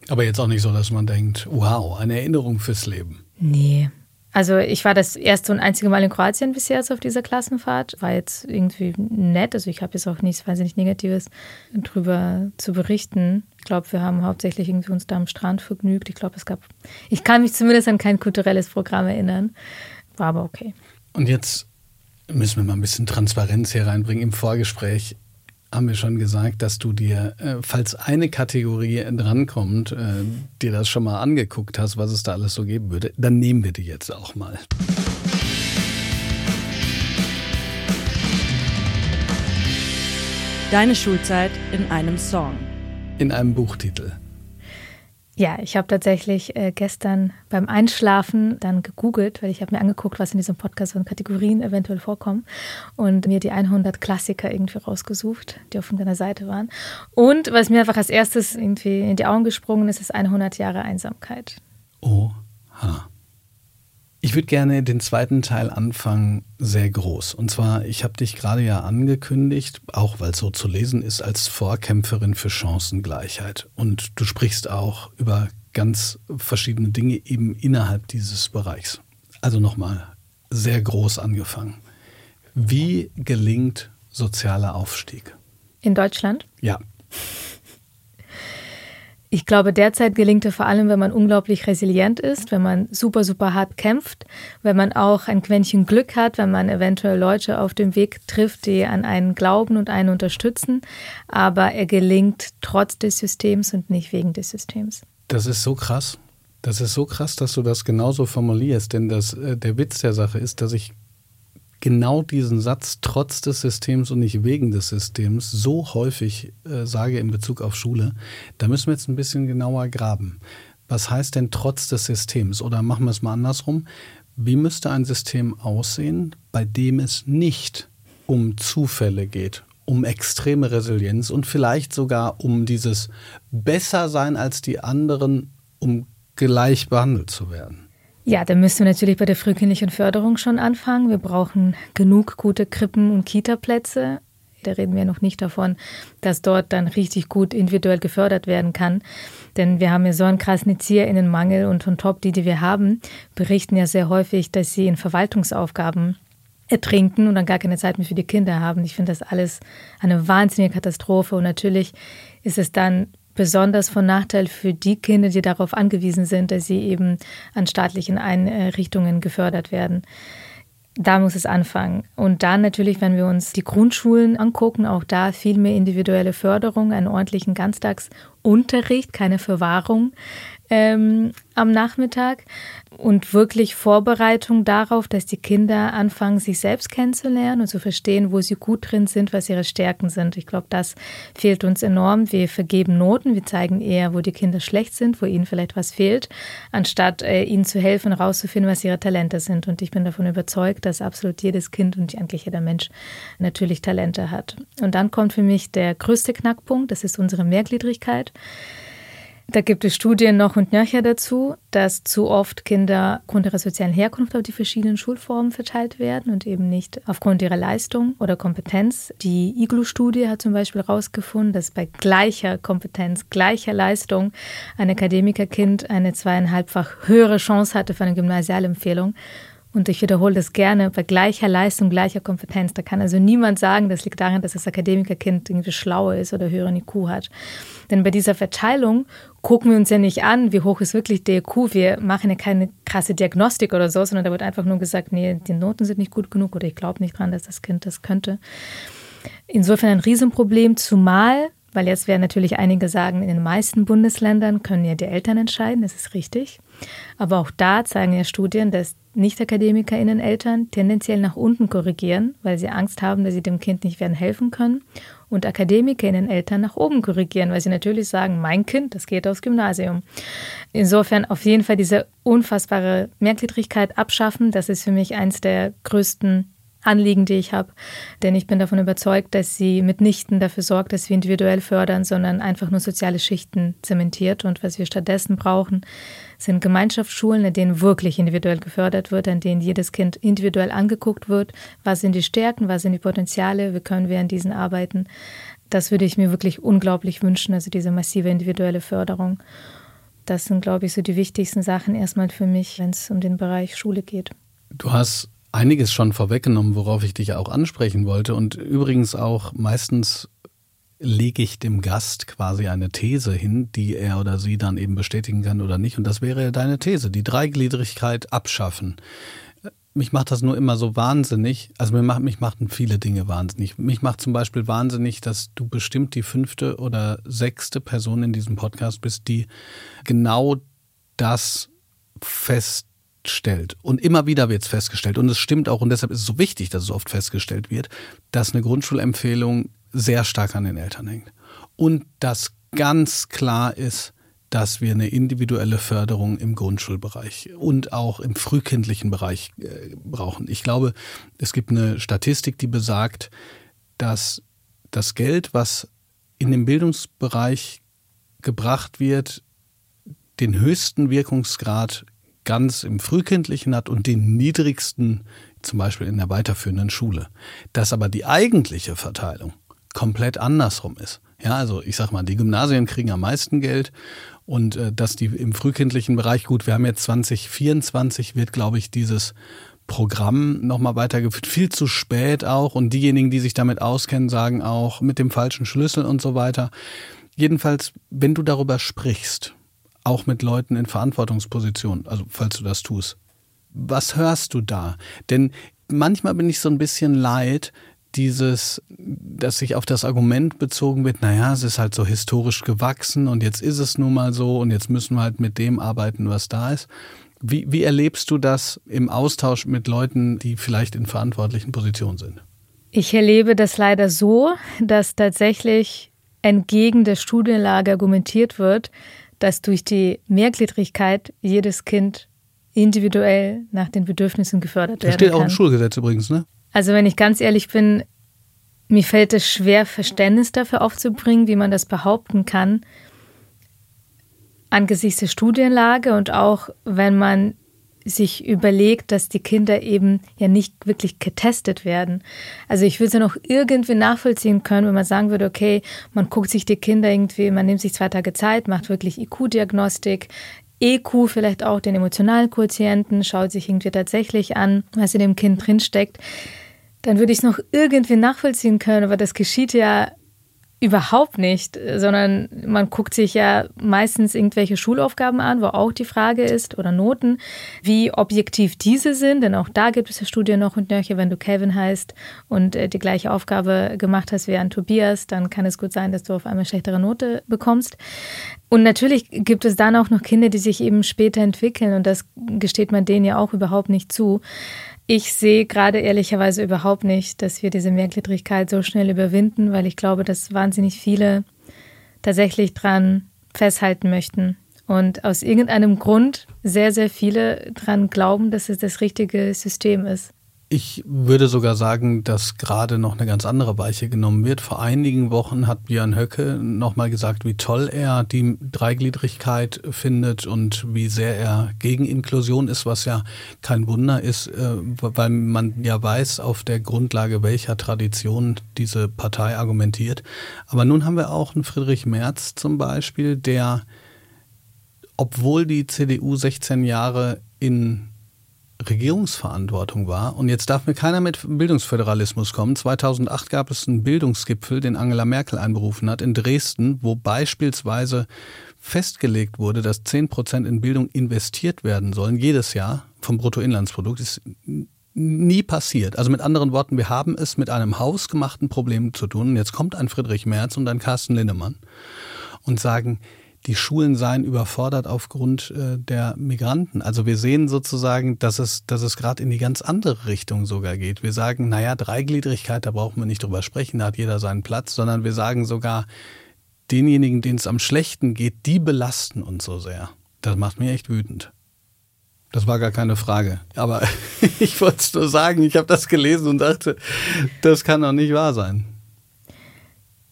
Speaker 1: Aber jetzt auch nicht so, dass man denkt, wow, eine Erinnerung fürs Leben.
Speaker 2: Nee. Also ich war das erste und einzige Mal in Kroatien bisher jetzt auf dieser Klassenfahrt. War jetzt irgendwie nett. Also ich habe jetzt auch nichts wahnsinnig Negatives drüber zu berichten. Ich glaube, wir haben hauptsächlich irgendwie uns da am Strand vergnügt. Ich glaube, es gab, ich kann mich zumindest an kein kulturelles Programm erinnern. War aber okay.
Speaker 1: Und jetzt müssen wir mal ein bisschen Transparenz hier reinbringen. Im Vorgespräch haben wir schon gesagt, dass du dir, äh, falls eine Kategorie drankommt, äh, dir das schon mal angeguckt hast, was es da alles so geben würde. Dann nehmen wir die jetzt auch mal.
Speaker 3: Deine Schulzeit in einem Song.
Speaker 1: In einem Buchtitel.
Speaker 2: Ja, ich habe tatsächlich äh, gestern beim Einschlafen dann gegoogelt, weil ich habe mir angeguckt, was in diesem Podcast von Kategorien eventuell vorkommen und mir die 100 Klassiker irgendwie rausgesucht, die auf deiner Seite waren. Und was mir einfach als erstes irgendwie in die Augen gesprungen ist, ist 100 Jahre Einsamkeit.
Speaker 1: Oha. Ich würde gerne den zweiten Teil anfangen, sehr groß. Und zwar, ich habe dich gerade ja angekündigt, auch weil es so zu lesen ist, als Vorkämpferin für Chancengleichheit. Und du sprichst auch über ganz verschiedene Dinge eben innerhalb dieses Bereichs. Also nochmal, sehr groß angefangen. Wie gelingt sozialer Aufstieg?
Speaker 2: In Deutschland?
Speaker 1: Ja.
Speaker 2: Ich glaube, derzeit gelingt es vor allem, wenn man unglaublich resilient ist, wenn man super, super hart kämpft, wenn man auch ein Quäntchen Glück hat, wenn man eventuell Leute auf dem Weg trifft, die an einen glauben und einen unterstützen. Aber er gelingt trotz des Systems und nicht wegen des Systems.
Speaker 1: Das ist so krass. Das ist so krass, dass du das genauso formulierst, denn das, äh, der Witz der Sache ist, dass ich genau diesen Satz trotz des Systems und nicht wegen des Systems so häufig äh, sage in Bezug auf Schule, da müssen wir jetzt ein bisschen genauer graben. Was heißt denn trotz des Systems? Oder machen wir es mal andersrum. Wie müsste ein System aussehen, bei dem es nicht um Zufälle geht, um extreme Resilienz und vielleicht sogar um dieses Bessersein als die anderen, um gleich behandelt zu werden?
Speaker 2: Ja, da müssen wir natürlich bei der frühkindlichen Förderung schon anfangen. Wir brauchen genug gute Krippen- und Kitaplätze. Da reden wir noch nicht davon, dass dort dann richtig gut individuell gefördert werden kann. Denn wir haben ja so einen krassen ErzieherInnenmangel und on top die, die wir haben, berichten ja sehr häufig, dass sie in Verwaltungsaufgaben ertrinken und dann gar keine Zeit mehr für die Kinder haben. Ich finde das alles eine wahnsinnige Katastrophe und natürlich ist es dann besonders von Nachteil für die Kinder, die darauf angewiesen sind, dass sie eben an staatlichen Einrichtungen gefördert werden. Da muss es anfangen. Und dann natürlich, wenn wir uns die Grundschulen angucken, auch da viel mehr individuelle Förderung, einen ordentlichen Ganztagsunterricht, keine Verwahrung ähm, am Nachmittag und wirklich Vorbereitung darauf, dass die Kinder anfangen, sich selbst kennenzulernen und zu verstehen, wo sie gut drin sind, was ihre Stärken sind. Ich glaube, das fehlt uns enorm. Wir vergeben Noten, wir zeigen eher, wo die Kinder schlecht sind, wo ihnen vielleicht was fehlt, anstatt äh, ihnen zu helfen, herauszufinden, was ihre Talente sind. Und ich bin davon überzeugt, dass absolut jedes Kind und eigentlich jeder Mensch natürlich Talente hat. Und dann kommt für mich der größte Knackpunkt, das ist unsere Mehrgliedrigkeit. Da gibt es Studien noch und nöcher dazu, dass zu oft Kinder aufgrund ihrer sozialen Herkunft auf die verschiedenen Schulformen verteilt werden und eben nicht aufgrund ihrer Leistung oder Kompetenz. Die IGLU-Studie hat zum Beispiel herausgefunden, dass bei gleicher Kompetenz, gleicher Leistung ein Akademikerkind eine zweieinhalbfach höhere Chance hatte für eine Gymnasialempfehlung und ich wiederhole das gerne, bei gleicher Leistung, gleicher Kompetenz. Da kann also niemand sagen, das liegt daran, dass das Akademikerkind irgendwie schlauer ist oder höheren IQ hat. Denn bei dieser Verteilung gucken wir uns ja nicht an, wie hoch ist wirklich der IQ. Wir machen ja keine krasse Diagnostik oder so, sondern da wird einfach nur gesagt, nee, die Noten sind nicht gut genug oder ich glaube nicht dran, dass das Kind das könnte. Insofern ein Riesenproblem, zumal weil jetzt werden natürlich einige sagen, in den meisten Bundesländern können ja die Eltern entscheiden, das ist richtig. Aber auch da zeigen ja Studien, dass Nicht-AkademikerInnen Eltern tendenziell nach unten korrigieren, weil sie Angst haben, dass sie dem Kind nicht werden helfen können. Und AkademikerInnen Eltern nach oben korrigieren, weil sie natürlich sagen, mein Kind, das geht aufs Gymnasium. Insofern auf jeden Fall diese unfassbare Mehrgliedrigkeit abschaffen. Das ist für mich eins der größten Anliegen, die ich habe. Denn ich bin davon überzeugt, dass sie mitnichten dafür sorgt, dass wir individuell fördern, sondern einfach nur soziale Schichten zementiert. Und was wir stattdessen brauchen, sind Gemeinschaftsschulen, in denen wirklich individuell gefördert wird, in denen jedes Kind individuell angeguckt wird. Was sind die Stärken, was sind die Potenziale, wie können wir an diesen arbeiten. Das würde ich mir wirklich unglaublich wünschen, also diese massive individuelle Förderung. Das sind, glaube ich, so die wichtigsten Sachen erstmal für mich, wenn es um den Bereich Schule geht.
Speaker 1: Du hast einiges schon vorweggenommen, worauf ich dich auch ansprechen wollte. Und übrigens auch meistens lege ich dem Gast quasi eine These hin, die er oder sie dann eben bestätigen kann oder nicht. Und das wäre deine These, die Dreigliedrigkeit abschaffen. Mich macht das nur immer so wahnsinnig. Also mir macht, mich machten viele Dinge wahnsinnig. Mich macht zum Beispiel wahnsinnig, dass du bestimmt die fünfte oder sechste Person in diesem Podcast bist, die genau das fest feststellt, und immer wieder wird es festgestellt, und es stimmt auch, und deshalb ist es so wichtig, dass es oft festgestellt wird, dass eine Grundschulempfehlung sehr stark an den Eltern hängt. Und dass ganz klar ist, dass wir eine individuelle Förderung im Grundschulbereich und auch im frühkindlichen Bereich äh, brauchen. Ich glaube, es gibt eine Statistik, die besagt, dass das Geld, was in den Bildungsbereich gebracht wird, den höchsten Wirkungsgrad ganz im Frühkindlichen hat und den niedrigsten zum Beispiel in der weiterführenden Schule. Dass aber die eigentliche Verteilung komplett andersrum ist. Ja, also ich sag mal, die Gymnasien kriegen am meisten Geld und äh, dass die im frühkindlichen Bereich, gut, wir haben jetzt 2024, wird, glaube ich, dieses Programm nochmal weitergeführt. Viel zu spät auch. Und diejenigen, die sich damit auskennen, sagen auch mit dem falschen Schlüssel und so weiter. Jedenfalls, wenn du darüber sprichst, auch mit Leuten in Verantwortungspositionen, also falls du das tust, was hörst du da? Denn manchmal bin ich so ein bisschen leid, dieses, dass sich auf das Argument bezogen wird, naja, es ist halt so historisch gewachsen und jetzt ist es nun mal so und jetzt müssen wir halt mit dem arbeiten, was da ist. Wie, wie erlebst du das im Austausch mit Leuten, die vielleicht in verantwortlichen Positionen sind?
Speaker 2: Ich erlebe das leider so, dass tatsächlich entgegen der Studienlage argumentiert wird, dass durch die Mehrgliedrigkeit jedes Kind individuell nach den Bedürfnissen gefördert werden kann.
Speaker 1: Das steht auch im Schulgesetz übrigens, ne?
Speaker 2: Also wenn ich ganz ehrlich bin, mir fällt es schwer, Verständnis dafür aufzubringen, wie man das behaupten kann, angesichts der Studienlage und auch wenn man sich überlegt, dass die Kinder eben ja nicht wirklich getestet werden. Also ich würde es ja noch irgendwie nachvollziehen können, wenn man sagen würde, okay, man guckt sich die Kinder irgendwie, man nimmt sich zwei Tage Zeit, macht wirklich IQ-Diagnostik, EQ vielleicht auch den emotionalen Quotienten, schaut sich irgendwie tatsächlich an, was in dem Kind drinsteckt dann würde ich es noch irgendwie nachvollziehen können, aber das geschieht ja überhaupt nicht, sondern man guckt sich ja meistens irgendwelche Schulaufgaben an, wo auch die Frage ist, oder Noten, wie objektiv diese sind, denn auch da gibt es ja Studien noch und nöcher, wenn du Kevin heißt und äh, die gleiche Aufgabe gemacht hast wie an Tobias, dann kann es gut sein, dass du auf einmal schlechtere Note bekommst. Und natürlich gibt es dann auch noch Kinder, die sich eben später entwickeln und das gesteht man denen ja auch überhaupt nicht zu. Ich sehe gerade ehrlicherweise überhaupt nicht, dass wir diese Mehrgliedrigkeit so schnell überwinden, weil ich glaube, dass wahnsinnig viele tatsächlich dran festhalten möchten. Und aus irgendeinem Grund sehr, sehr viele dran glauben, dass es das richtige System ist.
Speaker 1: Ich würde sogar sagen, dass gerade noch eine ganz andere Weiche genommen wird. Vor einigen Wochen hat Björn Höcke nochmal gesagt, wie toll er die Dreigliedrigkeit findet und wie sehr er gegen Inklusion ist, was ja kein Wunder ist, äh, weil man ja weiß, auf der Grundlage welcher Tradition diese Partei argumentiert. Aber nun haben wir auch einen Friedrich Merz zum Beispiel, der, obwohl die CDU 16 Jahre in Regierungsverantwortung war. Und jetzt darf mir keiner mit Bildungsföderalismus kommen. 2008 gab es einen Bildungsgipfel, den Angela Merkel einberufen hat in Dresden, wo beispielsweise festgelegt wurde, dass 10 Prozent in Bildung investiert werden sollen, jedes Jahr vom Bruttoinlandsprodukt. Das ist nie passiert. Also mit anderen Worten, wir haben es mit einem hausgemachten Problem zu tun. Und jetzt kommt ein Friedrich Merz und ein Carsten Linnemann und sagen, die Schulen seien überfordert aufgrund äh, der Migranten. Also wir sehen sozusagen, dass es, dass es gerade in die ganz andere Richtung sogar geht. Wir sagen, naja, Dreigliedrigkeit, da brauchen wir nicht drüber sprechen, da hat jeder seinen Platz, sondern wir sagen sogar, denjenigen, denen es am schlechten geht, die belasten uns so sehr. Das macht mich echt wütend. Das war gar keine Frage. Aber ich wollte es nur sagen, ich habe das gelesen und dachte, das kann doch nicht wahr sein.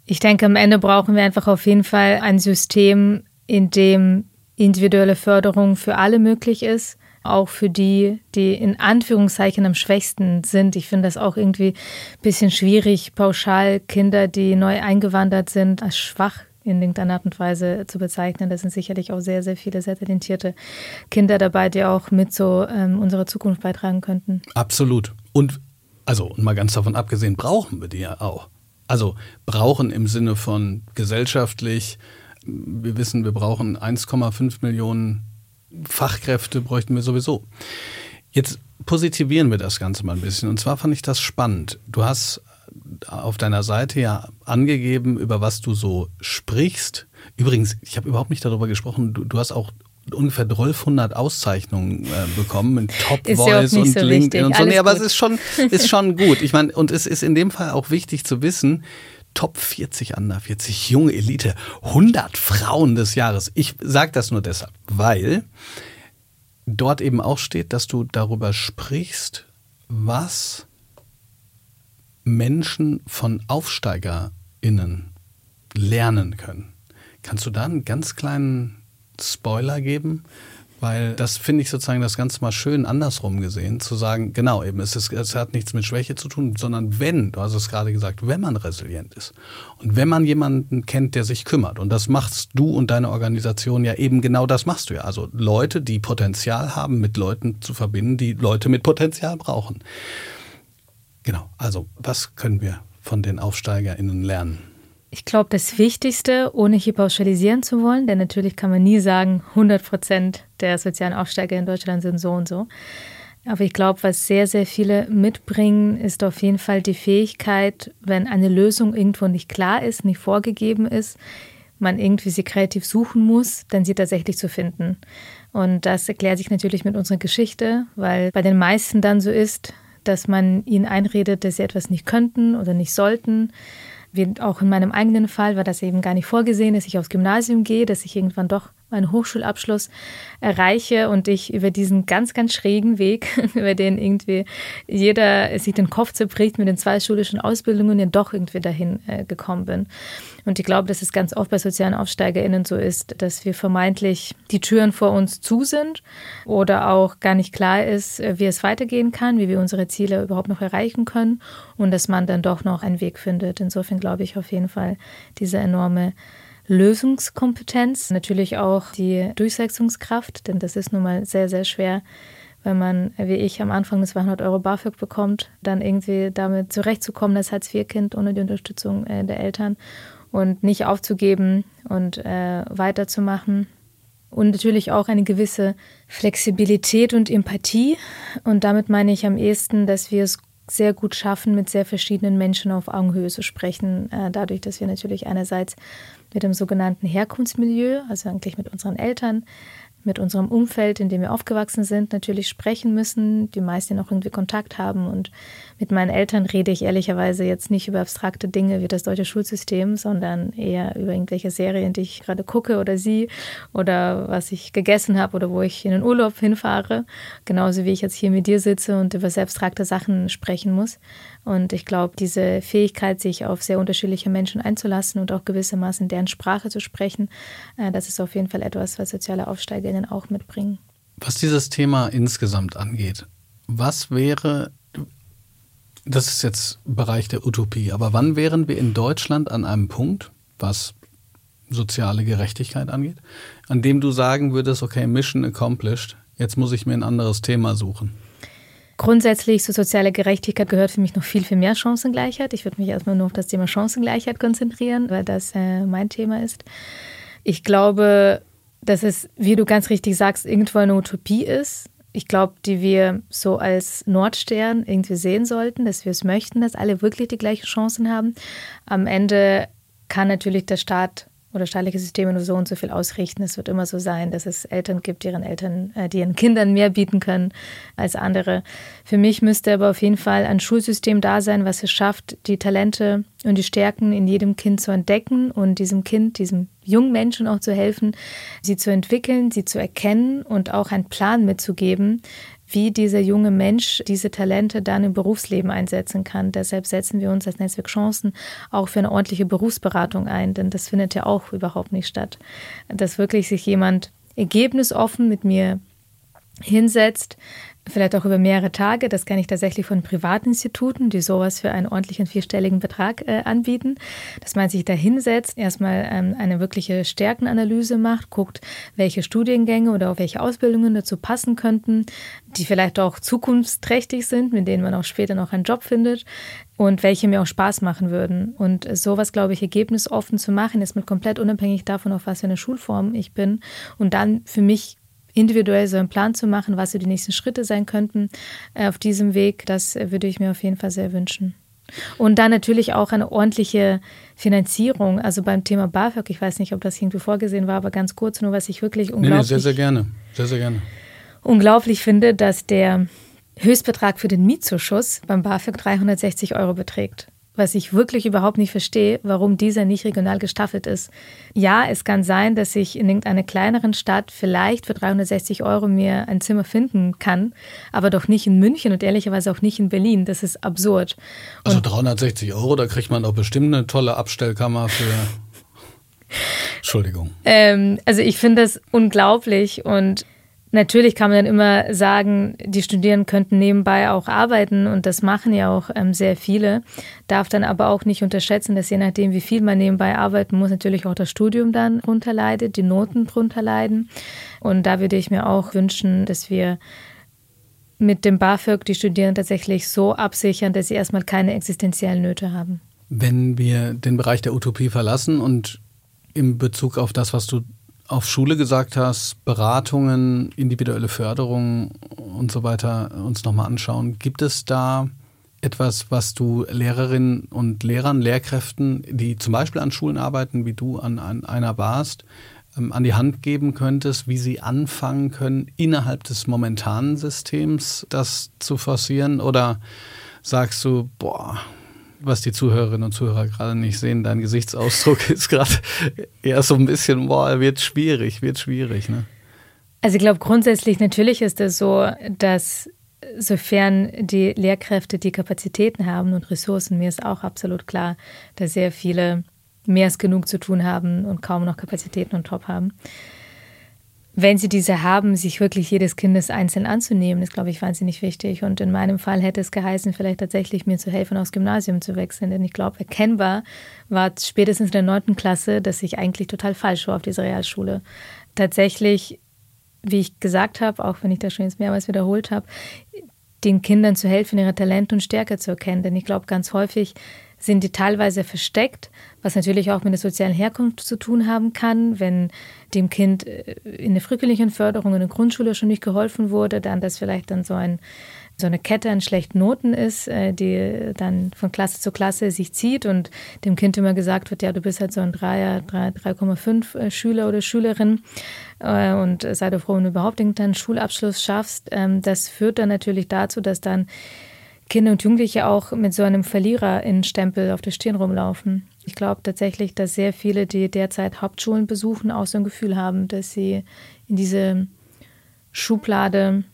Speaker 2: Ich denke, am Ende brauchen wir einfach auf jeden Fall ein System, in dem individuelle Förderung für alle möglich ist, auch für die, die in Anführungszeichen am schwächsten sind. Ich finde das auch irgendwie ein bisschen schwierig, pauschal Kinder, die neu eingewandert sind, als schwach in irgendeiner Art und Weise zu bezeichnen. Da sind sicherlich auch sehr, sehr viele sehr talentierte Kinder dabei, die auch mit so ähm, unserer Zukunft beitragen könnten.
Speaker 1: Absolut. Und also, und mal ganz davon abgesehen, brauchen wir die ja auch. Also brauchen im Sinne von gesellschaftlich. Wir wissen, wir brauchen 1,5 Millionen Fachkräfte, bräuchten wir sowieso. Jetzt positivieren wir das Ganze mal ein bisschen. Und zwar fand ich das spannend. Du hast auf deiner Seite ja angegeben, über was du so sprichst. Übrigens, ich habe überhaupt nicht darüber gesprochen. Du, du hast auch ungefähr 1200 Auszeichnungen äh, bekommen mit Top Voice ja und so LinkedIn wichtig. und so. Nee, aber es ist schon, ist schon gut. Ich meine, und es ist in dem Fall auch wichtig zu wissen, Top 40 Under 40 junge Elite, 100 Frauen des Jahres. Ich sage das nur deshalb, weil dort eben auch steht, dass du darüber sprichst, was Menschen von AufsteigerInnen lernen können. Kannst du da einen ganz kleinen Spoiler geben? Weil das finde ich sozusagen das Ganze mal schön andersrum gesehen, zu sagen, genau, eben, es, ist, es hat nichts mit Schwäche zu tun, sondern wenn, du hast es gerade gesagt, wenn man resilient ist und wenn man jemanden kennt, der sich kümmert, und das machst du und deine Organisation ja eben genau das machst du ja. Also Leute, die Potenzial haben, mit Leuten zu verbinden, die Leute mit Potenzial brauchen. Genau, also was können wir von den AufsteigerInnen lernen?
Speaker 2: Ich glaube, das Wichtigste, ohne hier pauschalisieren zu wollen, denn natürlich kann man nie sagen, 100 Prozent der sozialen Aufsteiger in Deutschland sind so und so. Aber ich glaube, was sehr, sehr viele mitbringen, ist auf jeden Fall die Fähigkeit, wenn eine Lösung irgendwo nicht klar ist, nicht vorgegeben ist, man irgendwie sie kreativ suchen muss, dann sie tatsächlich zu finden. Und das erklärt sich natürlich mit unserer Geschichte, weil bei den meisten dann so ist, dass man ihnen einredet, dass sie etwas nicht könnten oder nicht sollten wie auch in meinem eigenen Fall war das eben gar nicht vorgesehen, dass ich aufs Gymnasium gehe, dass ich irgendwann doch meinen Hochschulabschluss erreiche und ich über diesen ganz, ganz schrägen Weg, über den irgendwie jeder sich den Kopf zerbricht mit den zwei schulischen Ausbildungen, ja doch irgendwie dahin äh, gekommen bin. Und ich glaube, dass es ganz oft bei sozialen AufsteigerInnen so ist, dass wir vermeintlich die Türen vor uns zu sind oder auch gar nicht klar ist, äh, wie es weitergehen kann, wie wir unsere Ziele überhaupt noch erreichen können und dass man dann doch noch einen Weg findet. Insofern glaube ich auf jeden Fall diese enorme Lösungskompetenz, natürlich auch die Durchsetzungskraft, denn das ist nun mal sehr, sehr schwer, wenn man, wie ich, am Anfang des 200 Euro BAföG bekommt, dann irgendwie damit zurechtzukommen als Hartz-IV-Kind ohne die Unterstützung äh, der Eltern und nicht aufzugeben und äh, weiterzumachen. Und natürlich auch eine gewisse Flexibilität und Empathie. Und damit meine ich am ehesten, dass wir es sehr gut schaffen, mit sehr verschiedenen Menschen auf Augenhöhe zu sprechen. Äh, dadurch, dass wir natürlich einerseits mit dem sogenannten Herkunftsmilieu, also eigentlich mit unseren Eltern, mit unserem Umfeld, in dem wir aufgewachsen sind, natürlich sprechen müssen, die meisten noch irgendwie Kontakt haben. Und mit meinen Eltern rede ich ehrlicherweise jetzt nicht über abstrakte Dinge wie das deutsche Schulsystem, sondern eher über irgendwelche Serien, die ich gerade gucke oder sie oder was ich gegessen habe oder wo ich in den Urlaub hinfahre. Genauso wie ich jetzt hier mit dir sitze und über sehr abstrakte Sachen sprechen muss. Und ich glaube, diese Fähigkeit, sich auf sehr unterschiedliche Menschen einzulassen und auch gewissermaßen deren Sprache zu sprechen, äh, das ist auf jeden Fall etwas, was soziale AufsteigerInnen auch mitbringen.
Speaker 1: Was dieses Thema insgesamt angeht, was wäre, das ist jetzt Bereich der Utopie, aber wann wären wir in Deutschland an einem Punkt, was soziale Gerechtigkeit angeht, an dem du sagen würdest, okay, Mission accomplished, jetzt muss ich mir ein anderes Thema suchen?
Speaker 2: Grundsätzlich zur sozialen Gerechtigkeit gehört für mich noch viel, viel mehr Chancengleichheit. Ich würde mich erstmal nur auf das Thema Chancengleichheit konzentrieren, weil das äh, mein Thema ist. Ich glaube, dass es, wie du ganz richtig sagst, irgendwo eine Utopie ist. Ich glaube, die wir so als Nordstern irgendwie sehen sollten, dass wir es möchten, dass alle wirklich die gleichen Chancen haben. Am Ende kann natürlich der Staat oder staatliche Systeme nur so und so viel ausrichten. Es wird immer so sein, dass es Eltern gibt, deren Eltern, äh, die ihren Kindern mehr bieten können als andere. Für mich müsste aber auf jeden Fall ein Schulsystem da sein, was es schafft, die Talente und die Stärken in jedem Kind zu entdecken und diesem Kind, diesem jungen Menschen auch zu helfen, sie zu entwickeln, sie zu erkennen und auch einen Plan mitzugeben, wie dieser junge Mensch diese Talente dann im Berufsleben einsetzen kann. Deshalb setzen wir uns als Netzwerk Chancen auch für eine ordentliche Berufsberatung ein, denn das findet ja auch überhaupt nicht statt. Dass wirklich sich jemand ergebnisoffen mit mir hinsetzt, vielleicht auch über mehrere Tage. Das kenne ich tatsächlich von Privatinstituten, die sowas für einen ordentlichen vierstelligen Betrag äh, anbieten, dass man sich da hinsetzt, erstmal ähm, eine wirkliche Stärkenanalyse macht, guckt, welche Studiengänge oder auch welche Ausbildungen dazu passen könnten, die vielleicht auch zukunftsträchtig sind, mit denen man auch später noch einen Job findet und welche mir auch Spaß machen würden. Und sowas, glaube ich, ergebnisoffen zu machen, ist mit komplett unabhängig davon, auf was für eine Schulform ich bin und dann für mich individuell so einen Plan zu machen, was so die nächsten Schritte sein könnten äh, auf diesem Weg, das würde ich mir auf jeden Fall sehr wünschen. Und dann natürlich auch eine ordentliche Finanzierung. Also beim Thema BAföG, ich weiß nicht, ob das irgendwie vorgesehen war, aber ganz kurz nur, was ich wirklich unglaublich... Nee, nee,
Speaker 1: sehr, sehr gerne. Sehr, sehr gerne.
Speaker 2: Unglaublich finde, dass der Höchstbetrag für den Mietzuschuss beim BAföG 360 Euro beträgt. Was ich wirklich überhaupt nicht verstehe, warum dieser nicht regional gestaffelt ist. Ja, es kann sein, dass ich in irgendeiner kleineren Stadt vielleicht für 360 Euro mir ein Zimmer finden kann, aber doch nicht in München und ehrlicherweise auch nicht in Berlin. Das ist absurd.
Speaker 1: Also und also 360 Euro, da kriegt man doch bestimmt eine tolle Abstellkammer für. Entschuldigung.
Speaker 2: Ähm, also ich finde das unglaublich und Natürlich kann man dann immer sagen, die Studierenden könnten nebenbei auch arbeiten und das machen ja auch ähm, sehr viele. Darf dann aber auch nicht unterschätzen, dass je nachdem, wie viel man nebenbei arbeiten muss, natürlich auch das Studium dann drunter leidet, die Noten drunter leiden. Und da würde ich mir auch wünschen, dass wir mit dem BAföG die Studierenden tatsächlich so absichern, dass sie erstmal keine existenziellen Nöte haben.
Speaker 1: Wenn wir den Bereich der Utopie verlassen und in Bezug auf das, was du auf Schule gesagt hast, Beratungen, individuelle Förderung und so weiter uns nochmal anschauen. Gibt es da etwas, was du Lehrerinnen und Lehrern, Lehrkräften, die zum Beispiel an Schulen arbeiten, wie du an, an einer warst, ähm, an die Hand geben könntest, wie sie anfangen können, innerhalb des momentanen Systems das zu forcieren? Oder sagst du, boah, was die Zuhörerinnen und Zuhörer gerade nicht sehen, dein Gesichtsausdruck ist gerade eher so ein bisschen, boah, wird schwierig, wird schwierig. Ne?
Speaker 2: Also ich glaube grundsätzlich natürlich ist es so, dass sofern die Lehrkräfte die Kapazitäten haben und Ressourcen, mir ist auch absolut klar, dass sehr viele mehr als genug zu tun haben und kaum noch Kapazitäten und Top haben wenn sie diese haben, sich wirklich jedes Kindes einzeln anzunehmen, ist, glaube ich, wahnsinnig wichtig. Und in meinem Fall hätte es geheißen, vielleicht tatsächlich mir zu helfen, aufs Gymnasium zu wechseln. Denn ich glaube, erkennbar war spätestens in der neunten Klasse, dass ich eigentlich total falsch war auf dieser Realschule. Tatsächlich, wie ich gesagt habe, auch wenn ich das schon jetzt mehrmals wiederholt habe, den Kindern zu helfen, ihre Talente und Stärke zu erkennen. Denn ich glaube, ganz häufig sind die teilweise versteckt, was natürlich auch mit der sozialen Herkunft zu tun haben kann. Wenn dem Kind äh, in der frühkindlichen Förderung in der Grundschule schon nicht geholfen wurde, dann das vielleicht dann so ein so eine Kette an schlechten Noten ist, äh, die dann von Klasse zu Klasse sich zieht und dem Kind immer gesagt wird, ja, du bist halt so ein 3,5 äh, Schüler oder Schülerin und sei doch froh, wenn du überhaupt irgendeinen Schulabschluss schaffst. Ähm, das führt dann natürlich dazu, dass dann Kinder und Jugendliche auch mit so einem Verlierer-Stempel auf der Stirn rumlaufen. Ich glaube tatsächlich, dass sehr viele, die derzeit Hauptschulen besuchen, auch so ein Gefühl haben, dass sie in diese Schublade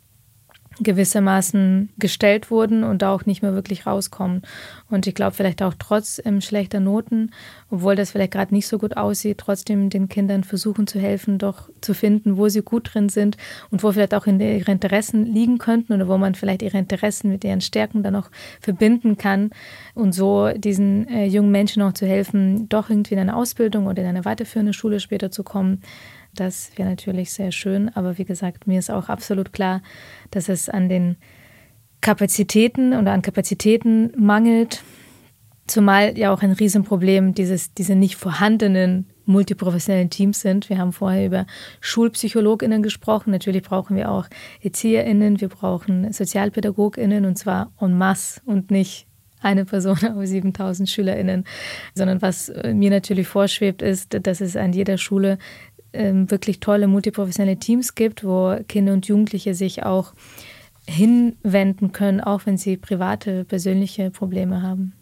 Speaker 2: gewissermaßen gestellt wurden und da auch nicht mehr wirklich rauskommen. Und ich glaube, vielleicht auch trotz ähm, schlechter Noten, obwohl das vielleicht gerade nicht so gut aussieht, trotzdem den Kindern versuchen zu helfen, doch zu finden, wo sie gut drin sind und wo vielleicht auch in ihre Interessen liegen könnten oder wo man vielleicht ihre Interessen mit ihren Stärken dann auch verbinden kann und so diesen äh, jungen Menschen auch zu helfen, doch irgendwie in eine Ausbildung oder in eine weiterführende Schule später zu kommen. Das wäre natürlich sehr schön, aber wie gesagt, mir ist auch absolut klar, dass es an den Kapazitäten oder an Kapazitäten mangelt, zumal ja auch ein Riesenproblem dieses, diese nicht vorhandenen multiprofessionellen Teams sind. Wir haben vorher über Schulpsychologinnen gesprochen. Natürlich brauchen wir auch Erzieherinnen, wir brauchen Sozialpädagoginnen und zwar en masse und nicht eine Person auf 7000 SchülerInnen, sondern was mir natürlich vorschwebt, ist, dass es an jeder Schule ähm, wirklich tolle multiprofessionelle Teams gibt, wo Kinder und Jugendliche sich auch hinwenden können, auch wenn sie private, persönliche Probleme haben.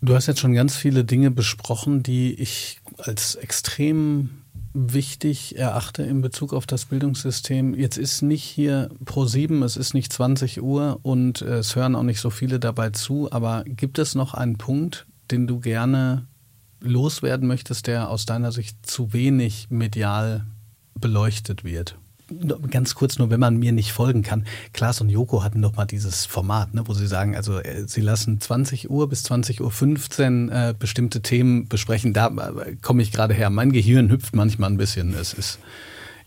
Speaker 1: Du hast jetzt schon ganz viele Dinge besprochen, die ich als extrem wichtig erachte in Bezug auf das Bildungssystem. Jetzt ist nicht hier pro sieben, es ist nicht 20 Uhr und es hören auch nicht so viele dabei zu, aber gibt es noch einen Punkt, den du gerne loswerden möchtest, der aus deiner Sicht zu wenig medial beleuchtet wird? Ganz kurz nur, wenn man mir nicht folgen kann. Klaas und Joko hatten doch mal dieses Format, ne, wo sie sagen, also äh, sie lassen 20 Uhr bis 20 Uhr 15 äh, bestimmte Themen besprechen. Da äh, komme ich gerade her. Mein Gehirn hüpft manchmal ein bisschen. Es ist,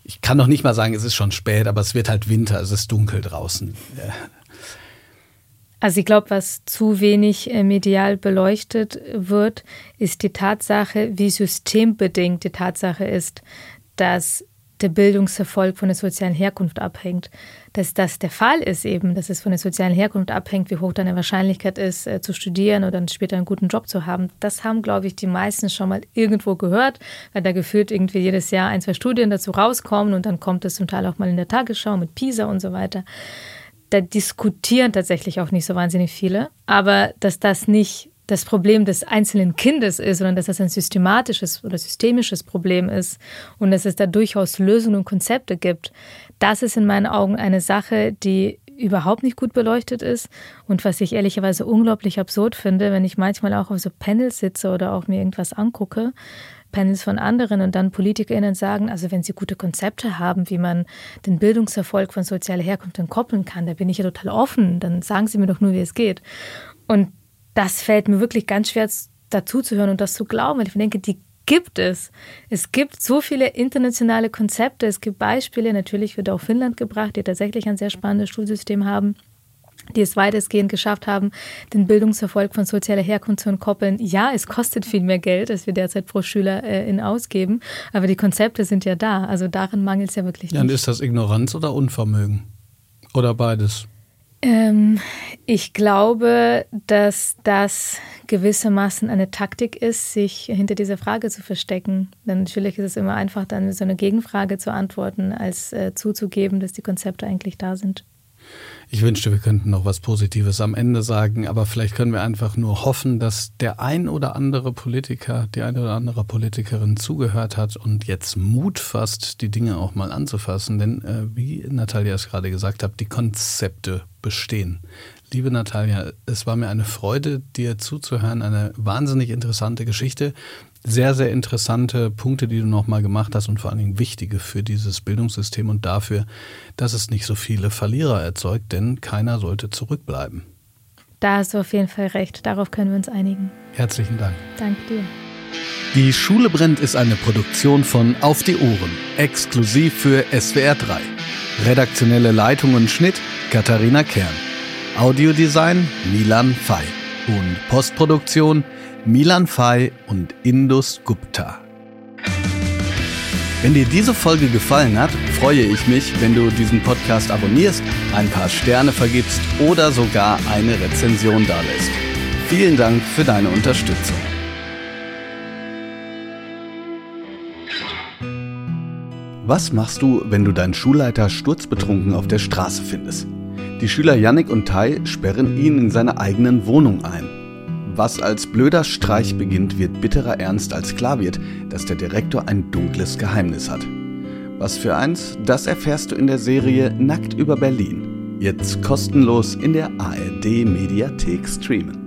Speaker 1: ich kann noch nicht mal sagen, es ist schon spät, aber es wird halt Winter, es ist dunkel draußen. Äh,
Speaker 2: also ich glaube, was zu wenig äh, medial beleuchtet wird, ist die Tatsache, wie systembedingt die Tatsache ist, dass der Bildungserfolg von der sozialen Herkunft abhängt. Dass das der Fall ist eben, dass es von der sozialen Herkunft abhängt, wie hoch deine Wahrscheinlichkeit ist, äh, zu studieren oder dann später einen guten Job zu haben. Das haben, glaube ich, die meisten schon mal irgendwo gehört, weil da gefühlt irgendwie jedes Jahr ein, zwei Studien dazu rauskommen und dann kommt es zum Teil auch mal in der Tagesschau mit PISA und so weiter da diskutieren tatsächlich auch nicht so wahnsinnig viele. Aber dass das nicht das Problem des einzelnen Kindes ist, sondern dass das ein systematisches oder systemisches Problem ist und dass es da durchaus Lösungen und Konzepte gibt. Das ist in meinen Augen eine Sache, die überhaupt nicht gut beleuchtet ist und was ich ehrlicherweise unglaublich absurd finde, wenn ich manchmal auch auf so Panels sitze oder auch mir irgendwas angucke, Panels von anderen und dann PolitikerInnen sagen, also wenn sie gute Konzepte haben, wie man den Bildungserfolg von sozialer Herkunft entkoppeln kann, da bin ich ja total offen, dann sagen sie mir doch nur, wie es geht. Und das fällt mir wirklich ganz schwer dazu zu hören und das zu glauben, weil ich denke, die gibt es. Es gibt so viele internationale Konzepte, es gibt Beispiele, natürlich wird auch Finnland gebracht, die tatsächlich ein sehr spannendes Schulsystem haben die es weitestgehend geschafft haben, den Bildungserfolg von sozialer Herkunft zu entkoppeln. Ja, es kostet viel mehr Geld, als wir derzeit pro Schüler äh, in ausgeben, aber die Konzepte sind ja da. Also darin mangelt es ja wirklich nicht.
Speaker 1: Dann ist das Ignoranz oder Unvermögen? Oder beides?
Speaker 2: Ähm, ich glaube, dass das gewissermaßen eine Taktik ist, sich hinter dieser Frage zu verstecken. Denn natürlich ist es immer einfach, dann so eine Gegenfrage zu antworten, als äh, zuzugeben, dass die Konzepte eigentlich da sind.
Speaker 1: Ich wünschte, wir könnten noch was Positives am Ende sagen, aber vielleicht können wir einfach nur hoffen, dass der ein oder andere Politiker, die eine oder andere Politikerin zugehört hat und jetzt Mut fasst, die Dinge auch mal anzufassen. Denn äh, wie Natalia es gerade gesagt hat, die Konzepte bestehen. Liebe Natalia, es war mir eine Freude, dir zuzuhören. Eine wahnsinnig interessante Geschichte sehr, sehr interessante Punkte, die du nochmal gemacht hast und vor allen Dingen wichtige für dieses Bildungssystem und dafür, dass es nicht so viele Verlierer erzeugt, denn keiner sollte zurückbleiben.
Speaker 2: Da hast du auf jeden Fall recht. Darauf können wir uns einigen.
Speaker 1: Herzlichen Dank.
Speaker 2: Danke dir.
Speaker 1: Die Schule brennt ist eine Produktion von Auf die Ohren, exklusiv für SWR 3. Redaktionelle Leitung und Schnitt Katharina Kern. Audiodesign Milan Fei. Und Postproduktion Milan Fay und Indus Gupta. Wenn dir diese Folge gefallen hat, freue ich mich, wenn du diesen Podcast abonnierst, ein paar Sterne vergibst oder sogar eine Rezension dalässt. Vielen Dank für deine Unterstützung. Was machst du, wenn du deinen Schulleiter sturzbetrunken auf der Straße findest? Die Schüler Yannick und Tai sperren ihn in seine eigenen Wohnung ein. Was als blöder Streich beginnt, wird bitterer Ernst, als klar wird, dass der Direktor ein dunkles Geheimnis hat. Was für eins, das erfährst du in der Serie Nackt über Berlin. Jetzt kostenlos in der ARD Mediathek streamen.